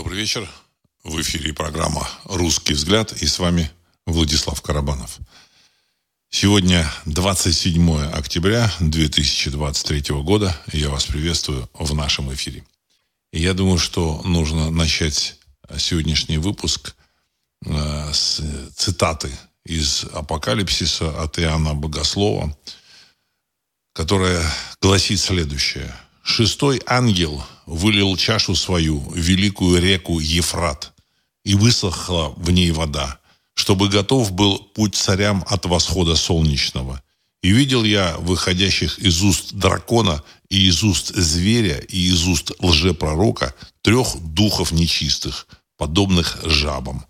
Добрый вечер. В эфире программа «Русский взгляд» и с вами Владислав Карабанов. Сегодня 27 октября 2023 года, я вас приветствую в нашем эфире. И я думаю, что нужно начать сегодняшний выпуск э, с цитаты из Апокалипсиса от Иоанна Богослова, которая гласит следующее – Шестой ангел вылил чашу свою великую реку Ефрат, и высохла в ней вода, чтобы готов был путь царям от восхода солнечного. И видел я выходящих из уст дракона и из уст зверя и из уст лжепророка трех духов нечистых, подобных жабам.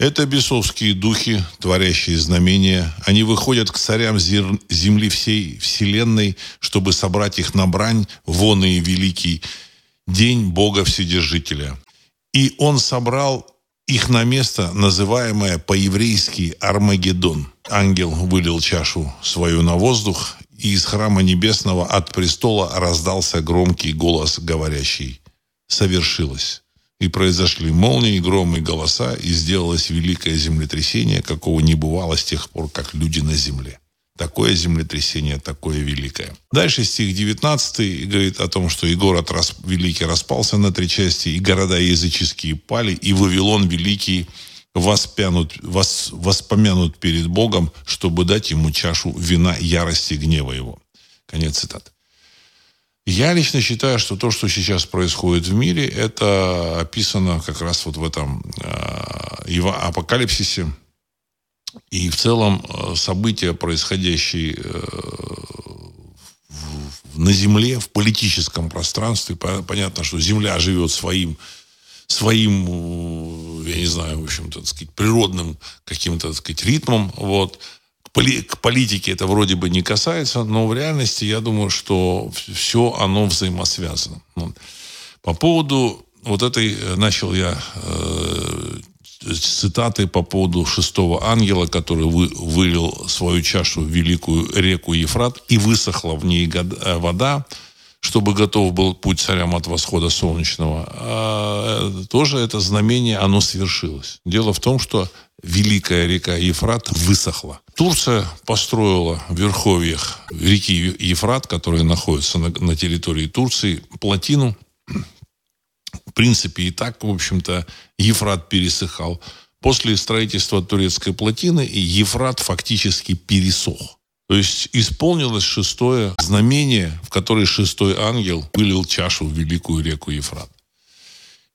Это бесовские духи, творящие знамения. Они выходят к царям земли всей вселенной, чтобы собрать их на брань, вон и великий день Бога Вседержителя. И он собрал их на место, называемое по-еврейски Армагеддон. Ангел вылил чашу свою на воздух, и из храма небесного от престола раздался громкий голос, говорящий «Совершилось» и произошли молнии, громы и голоса, и сделалось великое землетрясение, какого не бывало с тех пор, как люди на земле. Такое землетрясение, такое великое. Дальше стих 19 говорит о том, что и город рас, великий распался на три части, и города языческие пали, и Вавилон великий воспянут, вос, воспомянут перед Богом, чтобы дать ему чашу вина ярости гнева его. Конец цитаты. Я лично считаю, что то, что сейчас происходит в мире, это описано как раз вот в этом э, апокалипсисе. И в целом э, события, происходящие э, в, на Земле, в политическом пространстве, понятно, что Земля живет своим своим, э, я не знаю, в общем-то, сказать, природным каким-то, так сказать, ритмом, вот, к политике это вроде бы не касается, но в реальности я думаю, что все оно взаимосвязано. По поводу вот этой, э, начал я э, цитаты по поводу шестого ангела, который вы, вылил свою чашу в великую реку Ефрат, и высохла в ней э, вода, чтобы готов был путь царям от восхода солнечного. А, э, тоже это знамение, оно свершилось. Дело в том, что великая река Ефрат высохла. Турция построила в верховьях реки Ефрат, которая находится на, на территории Турции, плотину. В принципе, и так, в общем-то, Ефрат пересыхал. После строительства турецкой плотины Ефрат фактически пересох. То есть исполнилось шестое знамение, в которое шестой ангел вылил чашу в великую реку Ефрат.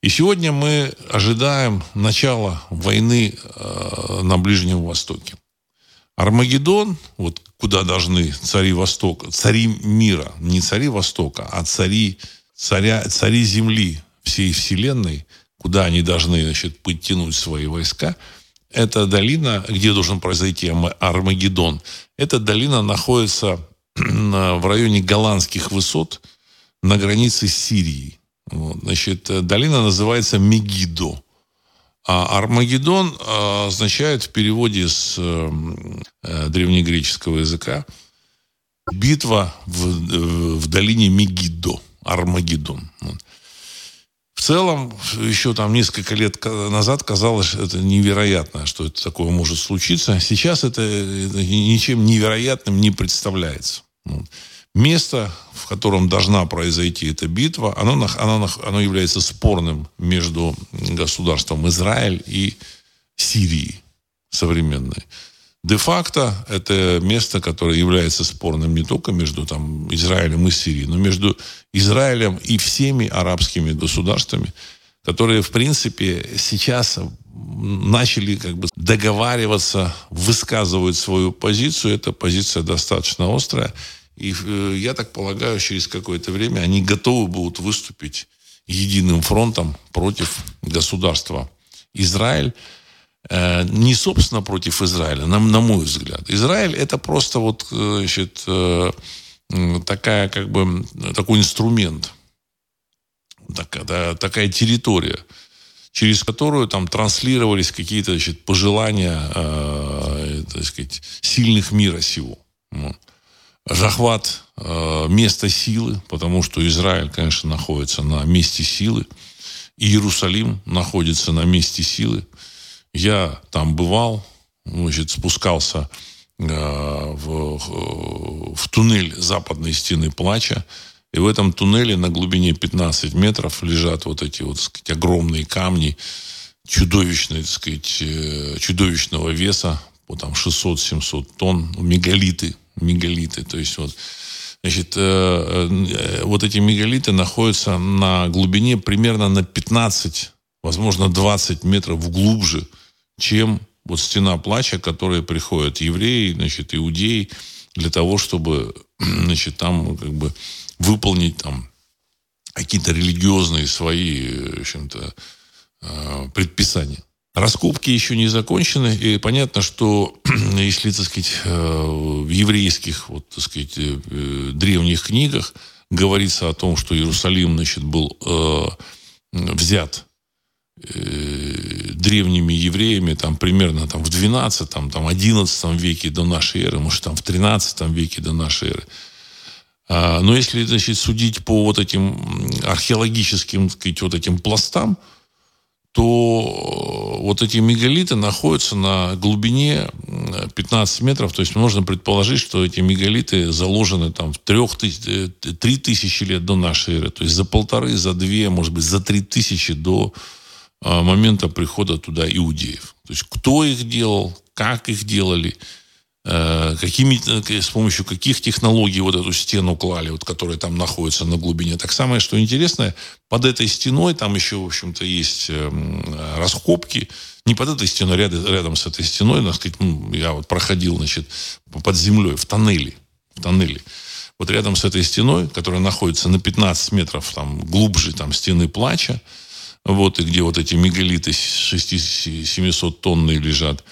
И сегодня мы ожидаем начала войны э, на Ближнем Востоке. Армагеддон, вот куда должны цари Востока, цари мира, не цари Востока, а цари, царя, цари земли всей Вселенной, куда они должны значит, подтянуть свои войска, это долина, где должен произойти Армагеддон. Эта долина находится в районе голландских высот на границе с Сирией. Вот, значит, э, долина называется Мегидо. А Армагеддон а, означает в переводе с э, э, древнегреческого языка битва в, в долине Мегидо. Армагеддон. В целом, еще там несколько лет назад казалось, что это невероятно, что это такое может случиться. Сейчас это, это ничем невероятным не представляется. Место, в котором должна произойти эта битва, оно, оно, оно является спорным между государством Израиль и Сирией современной. Де-факто это место, которое является спорным не только между там, Израилем и Сирией, но между Израилем и всеми арабскими государствами, которые, в принципе, сейчас начали как бы договариваться, высказывают свою позицию. Эта позиция достаточно острая. И э, я так полагаю, через какое-то время они готовы будут выступить единым фронтом против государства Израиль. Э, не, собственно, против Израиля, на, на мой взгляд. Израиль это просто вот, э, значит, такая, как бы, такой инструмент, такая, такая территория, через которую там транслировались какие-то значит, пожелания э, так сказать, сильных мира сего захват э, места силы, потому что Израиль, конечно, находится на месте силы. Иерусалим находится на месте силы. Я там бывал, значит, спускался э, в, в туннель западной стены плача. И в этом туннеле на глубине 15 метров лежат вот эти вот, так сказать, огромные камни, чудовищные, так сказать, э, чудовищного веса, по там 600-700 тонн, мегалиты, мегалиты. То есть вот Значит, э, э, вот эти мегалиты находятся на глубине примерно на 15, возможно, 20 метров глубже, чем вот стена плача, к которой приходят евреи, значит, иудеи, для того, чтобы, значит, там как бы выполнить там какие-то религиозные свои, в общем-то, э, предписания. Раскопки еще не закончены, и понятно, что если, так сказать, э, в еврейских, вот, так сказать, э, древних книгах говорится о том, что Иерусалим, значит, был э, взят э, древними евреями там примерно там в 12 там, там 11 веке до нашей эры, может там в 13 веке до нашей эры. А, но если значит, судить по вот этим археологическим сказать, вот этим пластам, то вот эти мегалиты находятся на глубине 15 метров. То есть можно предположить, что эти мегалиты заложены там в 3 тысячи лет до нашей эры. То есть за полторы, за две, может быть, за три тысячи до а, момента прихода туда иудеев. То есть кто их делал, как их делали – Э, какими, э, с помощью каких технологий вот эту стену клали, вот, которая там находится на глубине. Так самое, что интересное, под этой стеной там еще, в общем-то, есть эм, раскопки. Не под этой стеной, рядом, рядом с этой стеной, так сказать, ну, я вот проходил, значит, под землей, в тоннеле. В тоннеле. Вот рядом с этой стеной, которая находится на 15 метров там, глубже там, стены плача, вот, и где вот эти мегалиты 600-700 тонны лежат,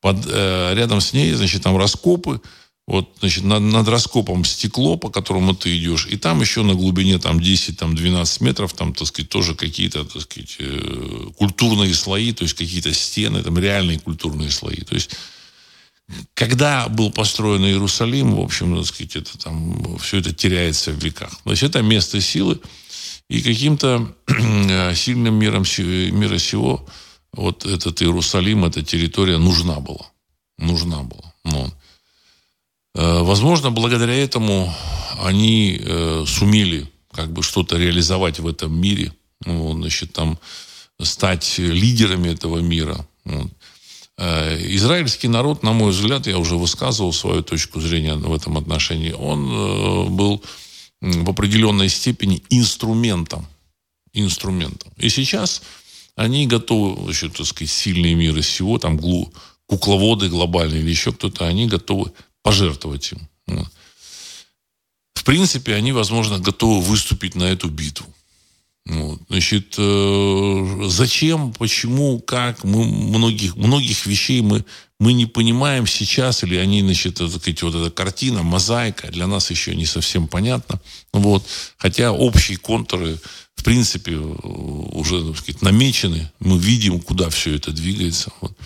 под, э, рядом с ней, значит, там раскопы, вот, значит, над, над раскопом стекло, по которому ты идешь, и там еще на глубине там 10-12 метров, там, так сказать, тоже какие-то, так сказать, э, культурные слои, то есть какие-то стены, там реальные культурные слои. То есть когда был построен Иерусалим, в общем, так сказать, это там все это теряется в веках. То есть это место силы, и каким-то э, сильным миром мира сего вот этот Иерусалим, эта территория нужна была. Нужна была. Но, э, возможно, благодаря этому они э, сумели как бы что-то реализовать в этом мире. Ну, значит, там стать лидерами этого мира. Вот. Э, израильский народ, на мой взгляд, я уже высказывал свою точку зрения в этом отношении, он был в определенной степени инструментом. Инструментом. И сейчас они готовы, значит, так сказать, сильные миры всего, там глу, кукловоды глобальные или еще кто-то, они готовы пожертвовать им. В принципе, они, возможно, готовы выступить на эту битву. Вот. Значит, э, зачем, почему, как, мы многих, многих вещей мы, мы не понимаем сейчас, или они, значит, сказать, вот эта картина, мозаика для нас еще не совсем понятна. Вот. Хотя общие контуры в принципе, уже так сказать, намечены. Мы видим, куда все это двигается. Вот.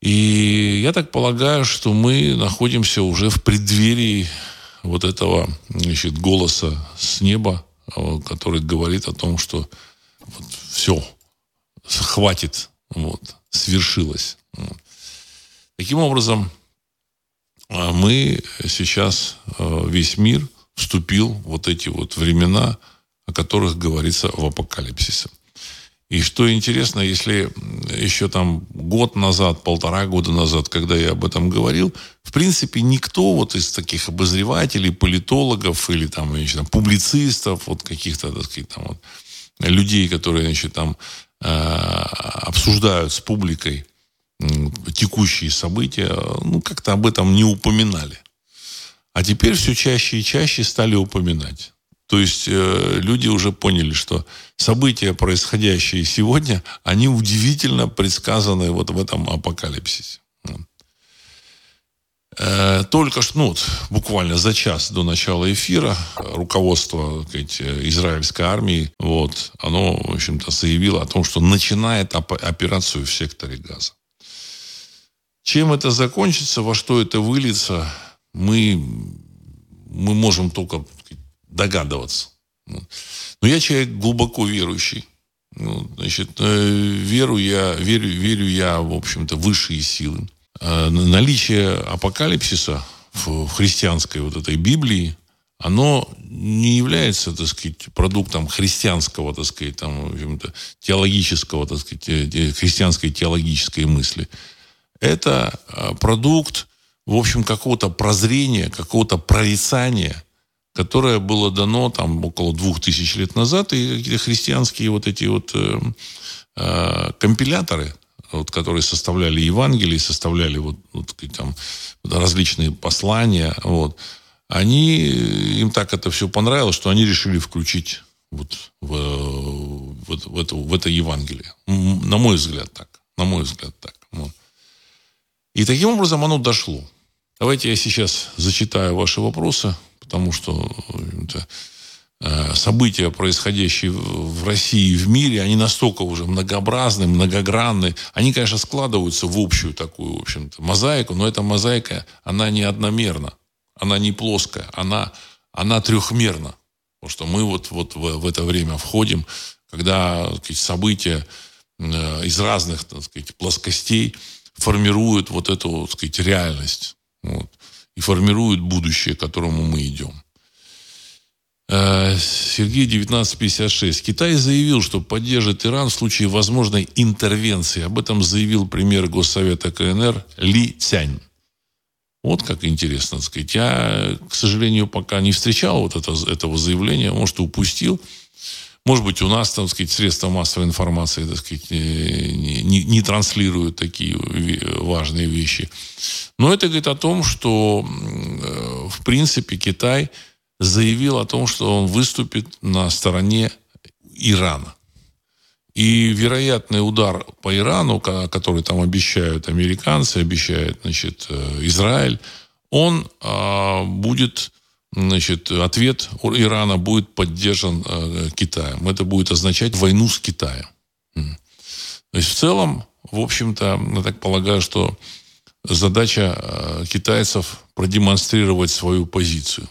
И я так полагаю, что мы находимся уже в преддверии вот этого значит, голоса с неба, который говорит о том, что вот, все, хватит, вот, свершилось. Таким образом, а, мы сейчас, а, весь мир вступил в вот эти вот времена – о которых говорится в апокалипсисе. И что интересно, если еще там год назад, полтора года назад, когда я об этом говорил, в принципе, никто вот из таких обозревателей, политологов или там, значит, там публицистов, вот каких-то, так сказать, там вот, людей, которые, значит, там э, обсуждают с публикой э, текущие события, ну, как-то об этом не упоминали. А теперь все чаще и чаще стали упоминать. То есть э, люди уже поняли, что события, происходящие сегодня, они удивительно предсказаны вот в этом апокалипсисе. Э, только что, ну, буквально за час до начала эфира руководство сказать, израильской армии, вот, оно, в общем-то, заявило о том, что начинает операцию в секторе Газа. Чем это закончится, во что это выльется, мы, мы можем только догадываться. Но я человек глубоко верующий. Ну, значит, э, веру я, верю, верю я, в общем-то, высшие силы. А наличие апокалипсиса в христианской вот этой Библии, оно не является, так сказать, продуктом христианского, так сказать, там, теологического, так сказать, христианской теологической мысли. Это а, продукт, в общем, какого-то прозрения, какого-то прорицания, которое было дано там около двух тысяч лет назад, и какие-то христианские вот эти вот э, э, компиляторы, вот, которые составляли Евангелие, составляли вот, вот там различные послания, вот, они, им так это все понравилось, что они решили включить вот в, в, в, это, в это Евангелие. На мой взгляд так. На мой взгляд так. Вот. И таким образом оно дошло. Давайте я сейчас зачитаю ваши вопросы, потому что э, события, происходящие в России и в мире, они настолько уже многообразны, многогранны. Они, конечно, складываются в общую такую, в общем-то, мозаику, но эта мозаика, она не одномерна она не плоская, она, она трехмерна. Потому что мы вот, вот в, в это время входим, когда сказать, события э, из разных так сказать, плоскостей формируют вот эту так сказать, реальность. Вот, и формируют будущее, к которому мы идем. Э, Сергей 1956. Китай заявил, что поддержит Иран в случае возможной интервенции. Об этом заявил премьер Госсовета КНР Ли Цянь. Вот как интересно, так сказать. Я, к сожалению, пока не встречал вот это, этого заявления, может, упустил. Может быть, у нас, так сказать, средства массовой информации, так сказать, не, не, не транслируют такие важные вещи. Но это говорит о том, что, э, в принципе, Китай заявил о том, что он выступит на стороне Ирана. И вероятный удар по Ирану, который там обещают американцы, обещает значит, э, Израиль, он а, будет, значит, ответ Ирана будет поддержан а, Китаем. Это будет означать войну с Китаем. То есть в целом, в общем-то, я так полагаю, что задача а, китайцев продемонстрировать свою позицию.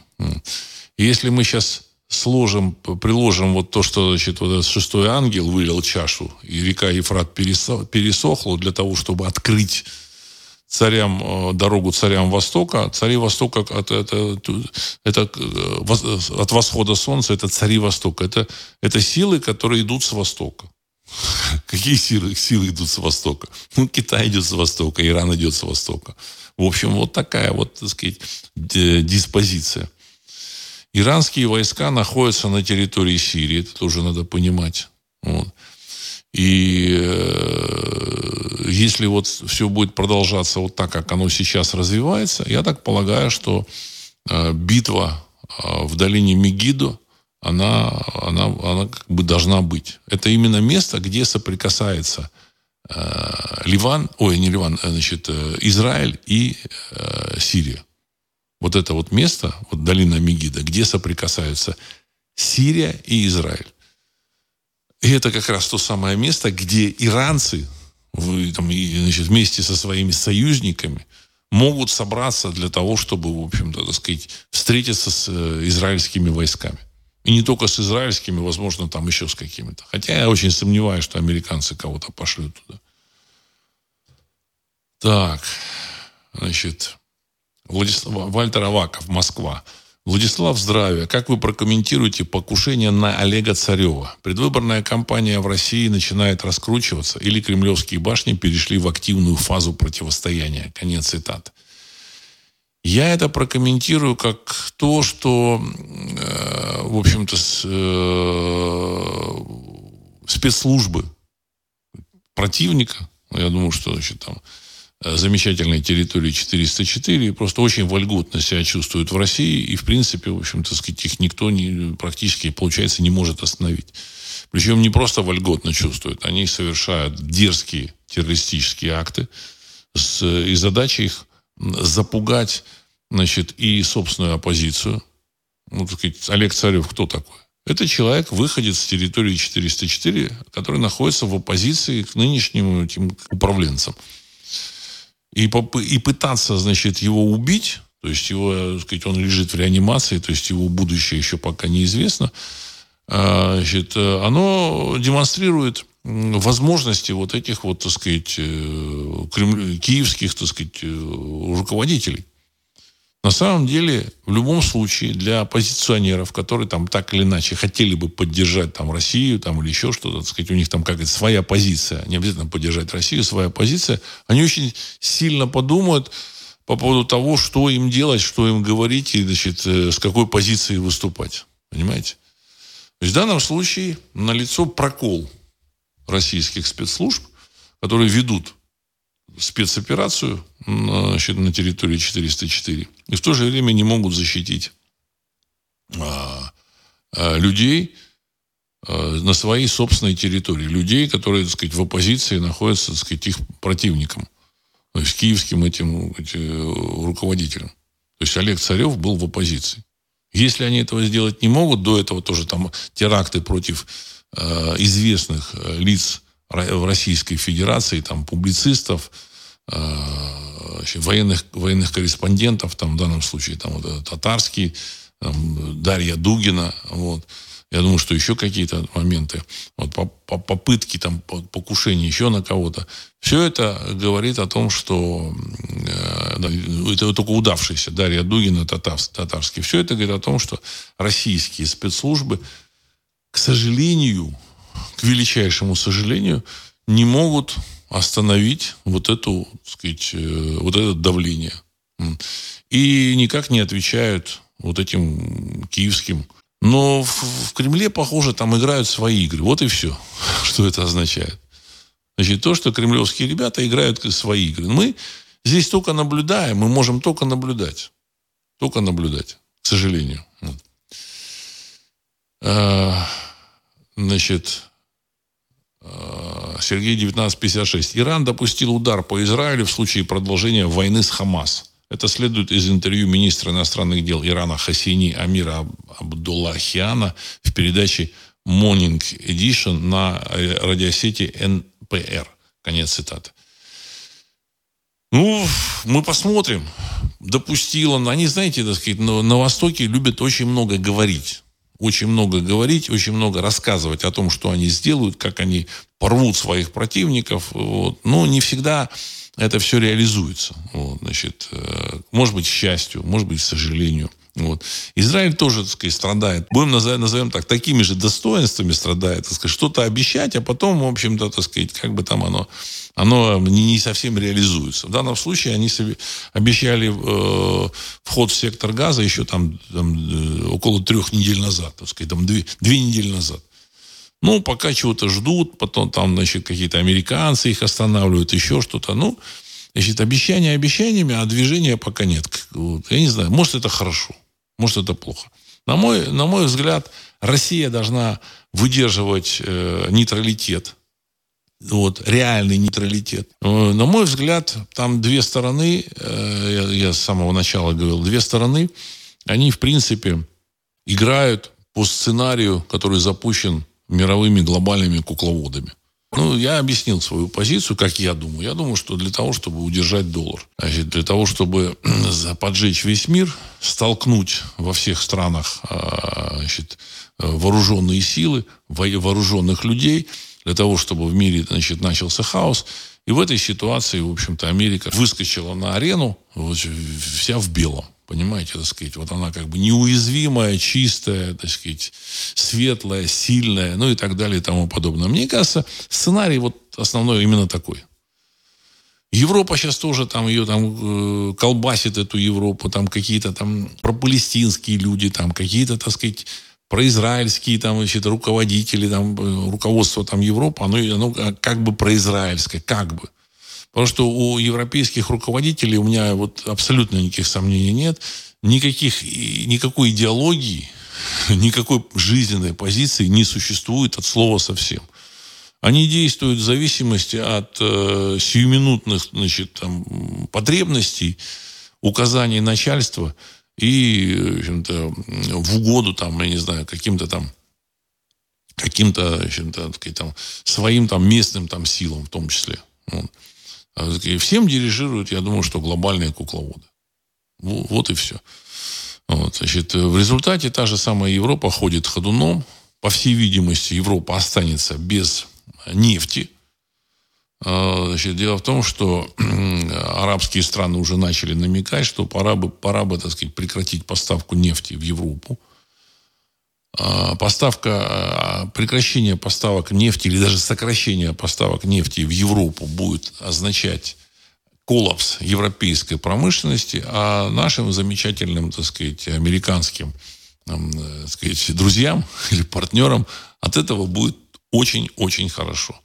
Если мы сейчас сложим, приложим вот то, что, значит, вот этот шестой ангел вылил чашу, и река Ефрат пересохла для того, чтобы открыть царям, э, дорогу царям Востока. Цари Востока это, это, это э, от восхода солнца, это цари Востока. Это, это силы, которые идут с Востока. Какие силы, силы идут с Востока? Ну, Китай идет с Востока, Иран идет с Востока. В общем, вот такая вот, так сказать, диспозиция. Иранские войска находятся на территории Сирии, это тоже надо понимать. Вот. И э, если вот все будет продолжаться вот так, как оно сейчас развивается, я так полагаю, что э, битва э, в долине Мегидо, она, она, она как бы должна быть. Это именно место, где соприкасается Ливан, ой, не Ливан, значит, Израиль и Сирия вот это вот место, вот долина Мегида, где соприкасаются Сирия и Израиль. И это как раз то самое место, где иранцы там, значит, вместе со своими союзниками могут собраться для того, чтобы, в общем-то, так сказать, встретиться с э, израильскими войсками. И не только с израильскими, возможно, там еще с какими-то. Хотя я очень сомневаюсь, что американцы кого-то пошлют туда. Так, значит, Владислав, Вальтер Аваков, Москва. Владислав, здравия. Как вы прокомментируете покушение на Олега Царева? Предвыборная кампания в России начинает раскручиваться или кремлевские башни перешли в активную фазу противостояния? Конец цитат. Я это прокомментирую как то, что, э, в общем-то, с, э, спецслужбы противника, я думаю, что значит, там замечательной территории 404, просто очень вольготно себя чувствуют в России, и, в принципе, в общем-то, сказать, их никто не, практически, получается, не может остановить. Причем не просто вольготно чувствуют, они совершают дерзкие террористические акты, с, и задача их запугать, значит, и собственную оппозицию. Ну, так сказать, Олег Царев кто такой? Это человек, выходит с территории 404, который находится в оппозиции к нынешним этим управленцам и, и пытаться, значит, его убить, то есть его, так сказать, он лежит в реанимации, то есть его будущее еще пока неизвестно, значит, оно демонстрирует возможности вот этих вот, так сказать, кремль, киевских, так сказать, руководителей. На самом деле, в любом случае, для оппозиционеров, которые там так или иначе хотели бы поддержать там Россию там, или еще что-то, так сказать, у них там какая-то своя позиция, не обязательно поддержать Россию, своя позиция, они очень сильно подумают по поводу того, что им делать, что им говорить и, значит, э, с какой позиции выступать. Понимаете? То есть в данном случае налицо прокол российских спецслужб, которые ведут спецоперацию значит, на территории 404 и в то же время не могут защитить а, а, людей а, на своей собственной территории. Людей, которые, так сказать, в оппозиции находятся, так сказать, их противником. То есть киевским этим эти, руководителем. То есть Олег Царев был в оппозиции. Если они этого сделать не могут, до этого тоже там теракты против э, известных лиц в Российской Федерации, там, публицистов, военных, военных корреспондентов, там, в данном случае, там, вот, э, татарский, там, Дарья Дугина, вот. Я думаю, что еще какие-то моменты, вот, по, по, попытки там, покушения еще на кого-то. Все это говорит о том, что э, это только удавшийся Дарья Дугина, татар, татарский. Все это говорит о том, что российские спецслужбы, к сожалению, к величайшему сожалению, не могут остановить вот эту, сказать, э, вот это давление. И никак не отвечают вот этим киевским. Но в, Кремле, похоже, там играют свои игры. Вот и все, что это означает. Значит, то, что кремлевские ребята играют свои игры. Мы здесь только наблюдаем, мы можем только наблюдать. Только наблюдать, к сожалению. А, значит, Сергей 1956. Иран допустил удар по Израилю в случае продолжения войны с Хамас. Это следует из интервью министра иностранных дел Ирана Хасини Амира Абдуллахиана в передаче Morning Edition на радиосети НПР. Конец цитаты. Ну, мы посмотрим. Допустил он. Они, знаете, так сказать, на, на Востоке любят очень много говорить очень много говорить, очень много рассказывать о том, что они сделают, как они порвут своих противников. Вот. Но не всегда это все реализуется. Вот, значит, э, может быть, к счастью, может быть, к сожалению. Вот. Израиль тоже, так сказать, страдает. Будем назовем, назовем так, такими же достоинствами страдает. Так сказать, что-то обещать, а потом, в общем-то, так сказать, как бы там оно, оно не, не совсем реализуется. В данном случае они себе обещали э, вход в сектор газа еще там, там э, около трех недель назад, так сказать, там две, две недели назад. Ну, пока чего-то ждут, потом там, значит, какие-то американцы их останавливают, еще что-то. Ну, значит, обещания обещаниями, а движения пока нет. Вот, я не знаю, может, это хорошо. Может, это плохо. На мой, на мой взгляд, Россия должна выдерживать э, нейтралитет. Вот, реальный нейтралитет. Э, на мой взгляд, там две стороны, э, я, я с самого начала говорил, две стороны, они, в принципе, играют по сценарию, который запущен мировыми глобальными кукловодами. Ну, я объяснил свою позицию, как я думаю. Я думаю, что для того, чтобы удержать доллар, значит, для того, чтобы поджечь весь мир, столкнуть во всех странах а, значит, вооруженные силы, вооруженных людей, для того, чтобы в мире значит, начался хаос. И в этой ситуации, в общем-то, Америка выскочила на арену вся в белом. Понимаете, так сказать, вот она как бы неуязвимая, чистая, так сказать, светлая, сильная, ну и так далее и тому подобное. Мне кажется, сценарий вот основной именно такой. Европа сейчас тоже там ее там э, колбасит эту Европу, там какие-то там пропалестинские люди, там какие-то, так сказать, произраильские там, значит, руководители, там, э, руководство там Европы, оно, оно как бы произраильское, как бы. Потому что у европейских руководителей у меня вот абсолютно никаких сомнений нет. Никаких, никакой идеологии, никакой жизненной позиции не существует от слова совсем. Они действуют в зависимости от э, сиюминутных значит, там, потребностей, указаний начальства и в, в угоду там, я не знаю, каким-то там каким-то там, своим там местным там силам в том числе. Вот. А всем дирижируют, я думаю, что глобальные кукловоды. Вот и все. Вот, значит, в результате та же самая Европа ходит ходуном, по всей видимости, Европа останется без нефти. А, значит, дело в том, что арабские страны уже начали намекать, что пора бы, пора бы, так сказать, прекратить поставку нефти в Европу. А, поставка, а, прекращение поставок нефти или даже сокращение поставок нефти в Европу будет означать коллапс европейской промышленности, а нашим замечательным, так сказать, американским так сказать, друзьям или партнерам от этого будет очень-очень хорошо.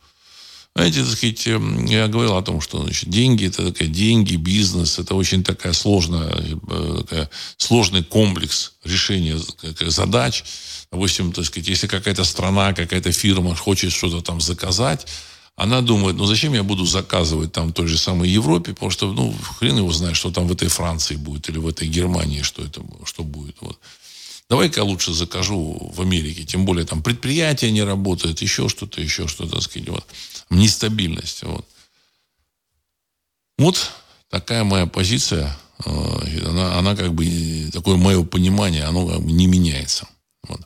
Знаете, так сказать, эм, я говорил о том, что значит, деньги это такая деньги, бизнес, это очень такая сложная, э, такая, сложный комплекс решения задач. Допустим, так сказать, если какая-то страна, какая-то фирма хочет что-то там заказать, она думает, ну зачем я буду заказывать там той же самой Европе, потому что, ну, хрен его знает, что там в этой Франции будет или в этой Германии, что это, что будет. Вот. Давай-ка я лучше закажу в Америке. Тем более там предприятия не работают, еще что-то, еще что-то, так сказать. Вот нестабильность. Вот. вот такая моя позиция. Э, она, она как бы, такое мое понимание, оно как бы не меняется. Вот.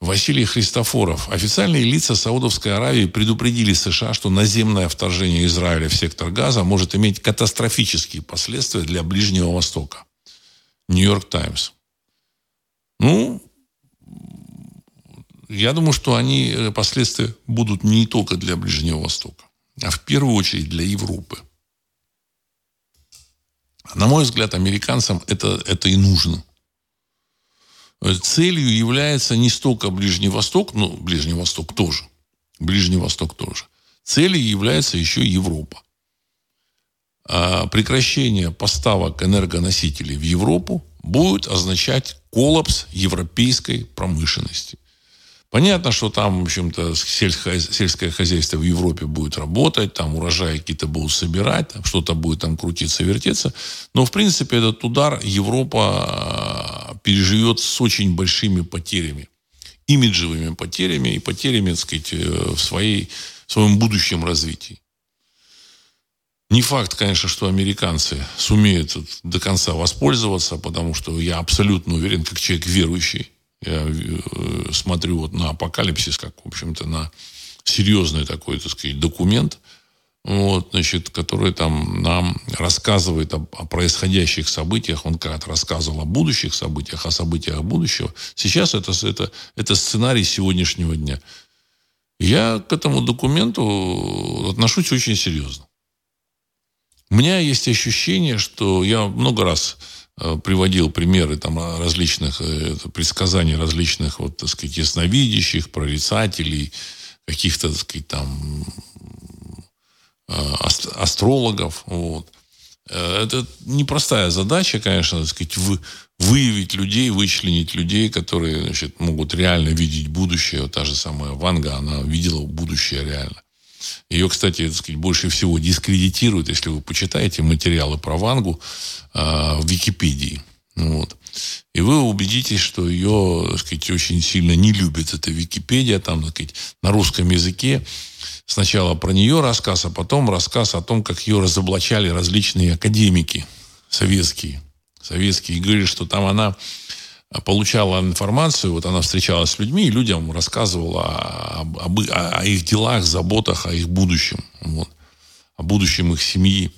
Василий Христофоров. Официальные лица Саудовской Аравии предупредили США, что наземное вторжение Израиля в сектор Газа может иметь катастрофические последствия для Ближнего Востока. Нью-Йорк Таймс. Ну, я думаю, что они, э, последствия будут не только для Ближнего Востока, а в первую очередь для Европы. На мой взгляд, американцам это, это и нужно. Целью является не столько Ближний Восток, ну, Ближний Восток тоже. Ближний Восток тоже. Целью является еще Европа. А прекращение поставок энергоносителей в Европу будет означать коллапс европейской промышленности. Понятно, что там, в общем-то, сельское, хозяйство в Европе будет работать, там урожаи какие-то будут собирать, что-то будет там крутиться, вертеться. Но, в принципе, этот удар Европа а, переживет с очень большими потерями. Имиджевыми потерями и потерями, так сказать, э, в, своей, в своем будущем развитии. Не факт, конечно, что американцы сумеют до конца воспользоваться, потому что я абсолютно уверен, как человек верующий, я э, смотрю вот на апокалипсис, как, в общем-то, на серьезный такой, так сказать, документ, вот, значит, который там нам рассказывает о, о происходящих событиях. Он когда-то рассказывал о будущих событиях, о событиях будущего. Сейчас это, это, это сценарий сегодняшнего дня. Я к этому документу отношусь очень серьезно. У меня есть ощущение, что я много раз приводил примеры там различных э, предсказаний различных вот так сказать ясновидящих прорицателей каких-то так сказать там э, астрологов вот. Это непростая задача конечно так сказать вы, выявить людей вычленить людей которые значит, могут реально видеть будущее. Вот та же самая Ванга она видела будущее реально ее, кстати, так сказать, больше всего дискредитируют, если вы почитаете материалы про Вангу э, в Википедии. Вот. И вы убедитесь, что ее, так сказать, очень сильно не любит эта Википедия, там, так сказать, на русском языке. Сначала про нее рассказ, а потом рассказ о том, как ее разоблачали различные академики советские. Советские. Говорили, что там она получала информацию, вот она встречалась с людьми и людям рассказывала об, об, о их делах, заботах, о их будущем, вот, о будущем их семьи.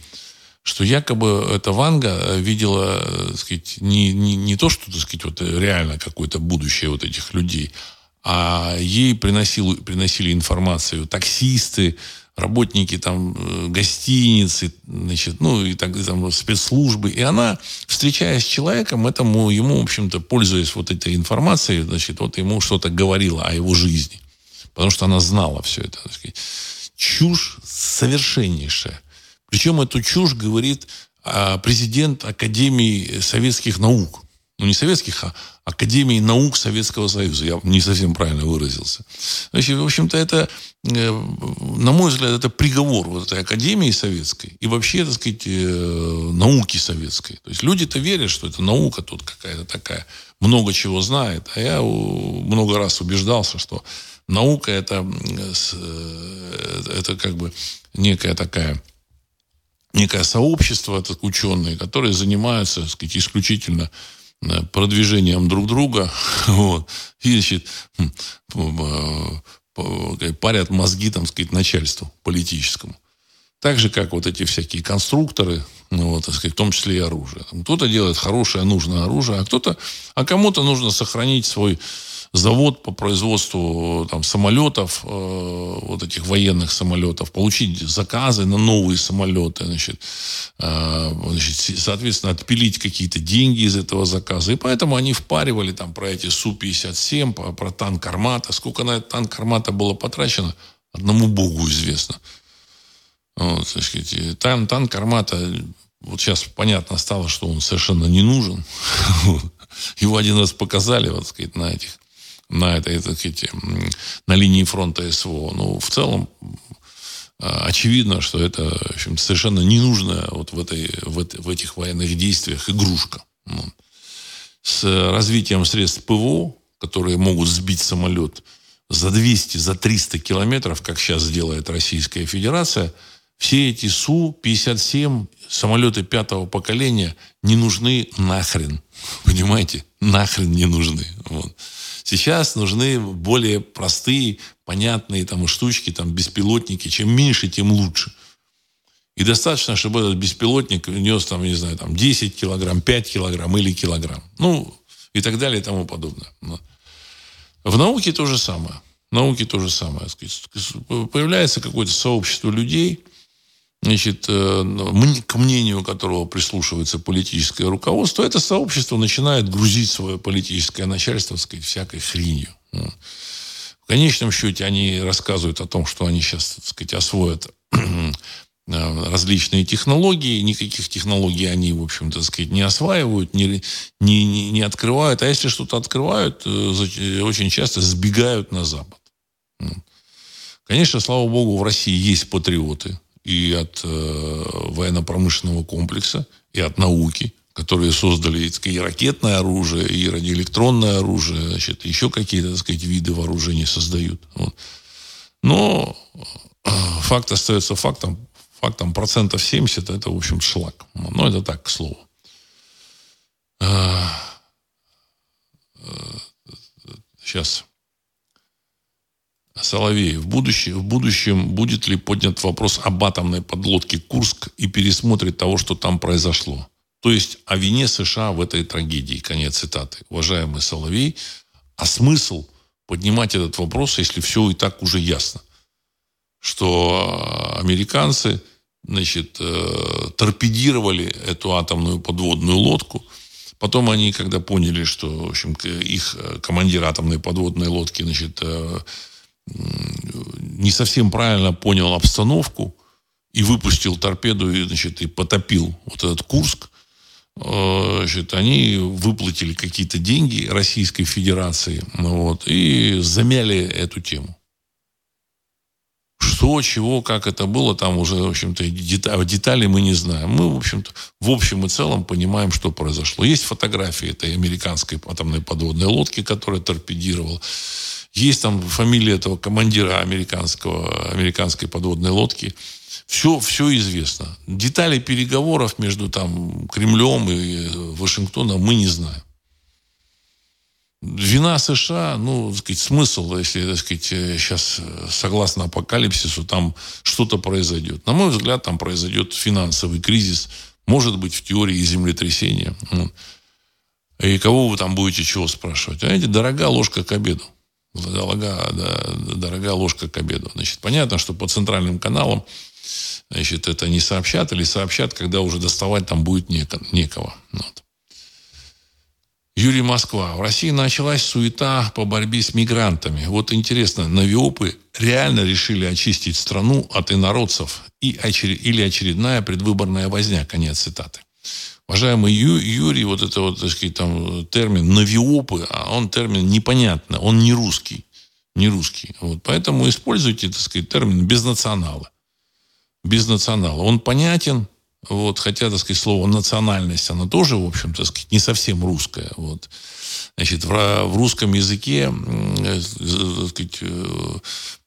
Что якобы эта Ванга видела, так сказать, не, не, не то, что, так сказать, вот реально какое-то будущее вот этих людей, а ей приносил, приносили информацию таксисты, работники там э, гостиницы, значит, ну и так там спецслужбы. И она, встречаясь с человеком, этому ему, в общем-то, пользуясь вот этой информацией, значит, вот ему что-то говорила о его жизни. Потому что она знала все это. Чушь совершеннейшая. Причем эту чушь говорит а, президент Академии советских наук ну не советских, а Академии наук Советского Союза. Я не совсем правильно выразился. Значит, в общем-то, это, э, на мой взгляд, это приговор вот этой Академии Советской и вообще, так сказать, э, науки советской. То есть люди-то верят, что это наука тут какая-то такая, много чего знает. А я много раз убеждался, что наука это, э, это как бы некая такая некое сообщество, это ученые, которые занимаются, так сказать, исключительно продвижением друг друга, вот, и, значит, хм, парят мозги, там сказать, начальству политическому. Так же, как вот эти всякие конструкторы, ну, вот, так сказать, в том числе и оружие. Кто-то делает хорошее, нужное оружие, а кто-то, а кому-то нужно сохранить свой завод по производству там, самолетов, э, вот этих военных самолетов, получить заказы на новые самолеты, значит, э, значит, соответственно, отпилить какие-то деньги из этого заказа. И поэтому они впаривали там про эти Су-57, про, танк «Армата». Сколько на этот танк «Армата» было потрачено, одному богу известно. Вот, так сказать, там танк «Армата» вот сейчас понятно стало, что он совершенно не нужен. Его один раз показали, вот, сказать, на этих на этой, так сказать, на линии фронта СВО. Ну, в целом, а, очевидно, что это в общем, совершенно ненужная вот в, этой, в, в этих военных действиях игрушка. Ну, с развитием средств ПВО, которые могут сбить самолет за 200, за 300 километров, как сейчас делает Российская Федерация, все эти Су-57, самолеты пятого поколения не нужны нахрен. Понимаете? Нахрен не нужны. Вот. Сейчас нужны более простые, понятные там штучки, там беспилотники. Чем меньше, тем лучше. И достаточно, чтобы этот беспилотник нес там, не знаю, там 10 килограмм, 5 килограмм или килограмм. Ну, и так далее и тому подобное. В науке то же самое. В науке то же самое. Появляется какое-то сообщество людей – значит, э, к мнению которого прислушивается политическое руководство, это сообщество начинает грузить свое политическое начальство, так сказать, всякой хренью. В конечном счете они рассказывают о том, что они сейчас, так сказать, освоят э, различные технологии. Никаких технологий они, в общем-то, сказать, не осваивают, не, не, не открывают. А если что-то открывают, э, очень часто сбегают на Запад. Конечно, слава богу, в России есть патриоты и от э, военно-промышленного комплекса, и от науки, которые создали и ракетное оружие, и радиоэлектронное оружие, значит, еще какие-то, так сказать, виды вооружений создают. Вот. Но э, факт остается фактом. Фактом процентов 70 это, в общем, шлак. Но это так, к слову. Сейчас. Э, Соловей, в, будущем, в будущем будет ли поднят вопрос об атомной подлодке «Курск» и пересмотрит того, что там произошло? То есть о вине США в этой трагедии. Конец цитаты. Уважаемый Соловей, а смысл поднимать этот вопрос, если все и так уже ясно? Что американцы значит, э, торпедировали эту атомную подводную лодку. Потом они, когда поняли, что в общем, их э, командир атомной подводной лодки значит, э, не совсем правильно понял обстановку и выпустил торпеду и, значит, и потопил вот этот Курск, э, значит, они выплатили какие-то деньги Российской Федерации вот, и замяли эту тему. Что, чего, как это было, там уже, в общем-то, детали мы не знаем. Мы, в общем-то, в общем и целом понимаем, что произошло. Есть фотографии этой американской атомной подводной лодки, которая торпедировала. Есть там фамилия этого командира американского, американской подводной лодки. Все, все известно. Детали переговоров между там, Кремлем и Вашингтоном мы не знаем. Вина США, ну, так сказать, смысл, если, так сказать, сейчас, согласно апокалипсису, там что-то произойдет. На мой взгляд, там произойдет финансовый кризис, может быть, в теории землетрясения. И кого вы там будете чего спрашивать? Знаете, дорога ложка к обеду дорога, да, дорогая ложка к обеду. Значит, понятно, что по центральным каналам значит, это не сообщат или сообщат, когда уже доставать там будет неко, некого. Вот. Юрий Москва. В России началась суета по борьбе с мигрантами. Вот интересно, навиопы реально решили очистить страну от инородцев и или очередная предвыборная возня. Конец цитаты. Уважаемый Ю, Юрий, вот это вот, так сказать, там термин навиопы, а он термин непонятный, он не русский. Не русский. Вот. Поэтому используйте, так сказать, термин без национала. Без национала. Он понятен, вот, хотя, так сказать, слово национальность, она тоже, в общем, так сказать, не совсем русская. Вот. Значит, в, в русском языке э, так сказать, э,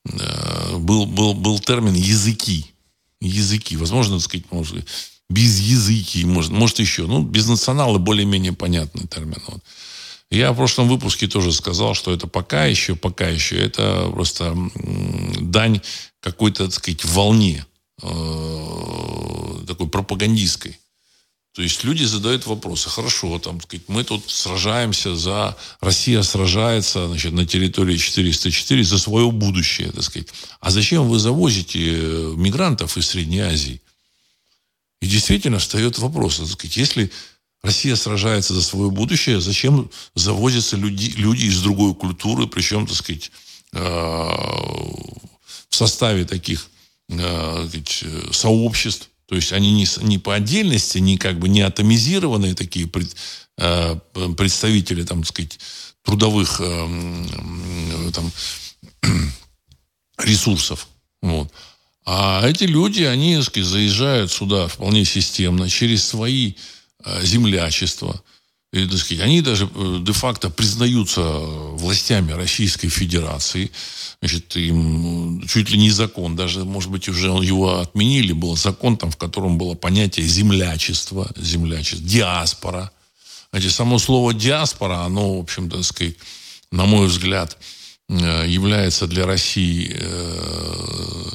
э, был, был, был термин языки. Языки. Возможно, так сказать, может, без языки, может, может еще. Ну, без национала более-менее понятный термин. Вот. Я в прошлом выпуске тоже сказал, что это пока еще, пока еще, это просто дань какой-то, так сказать, волне э, такой пропагандистской. То есть люди задают вопросы. Хорошо, там, сказать, мы тут сражаемся за... Россия сражается значит, на территории 404 за свое будущее, так сказать. А зачем вы завозите э, мигрантов из Средней Азии? И действительно встает вопрос, так сказать, если Россия сражается за свое будущее, зачем завозятся люди, люди из другой культуры, причем, так сказать, э, в составе таких э, сказать, сообществ, то есть они не, не по отдельности, не как бы не атомизированные такие пред, э, представители, там, так сказать, трудовых э, там, ресурсов. Вот. А эти люди, они, сказать, заезжают сюда вполне системно через свои э, землячества, и, так сказать, они даже э, де-факто признаются властями Российской Федерации. Значит, им чуть ли не закон, даже, может быть, уже его отменили, был закон, там, в котором было понятие землячества, землячество, диаспора. Знаете, само слово диаспора, оно, в общем-то, сказать, на мой взгляд, э, является для России э,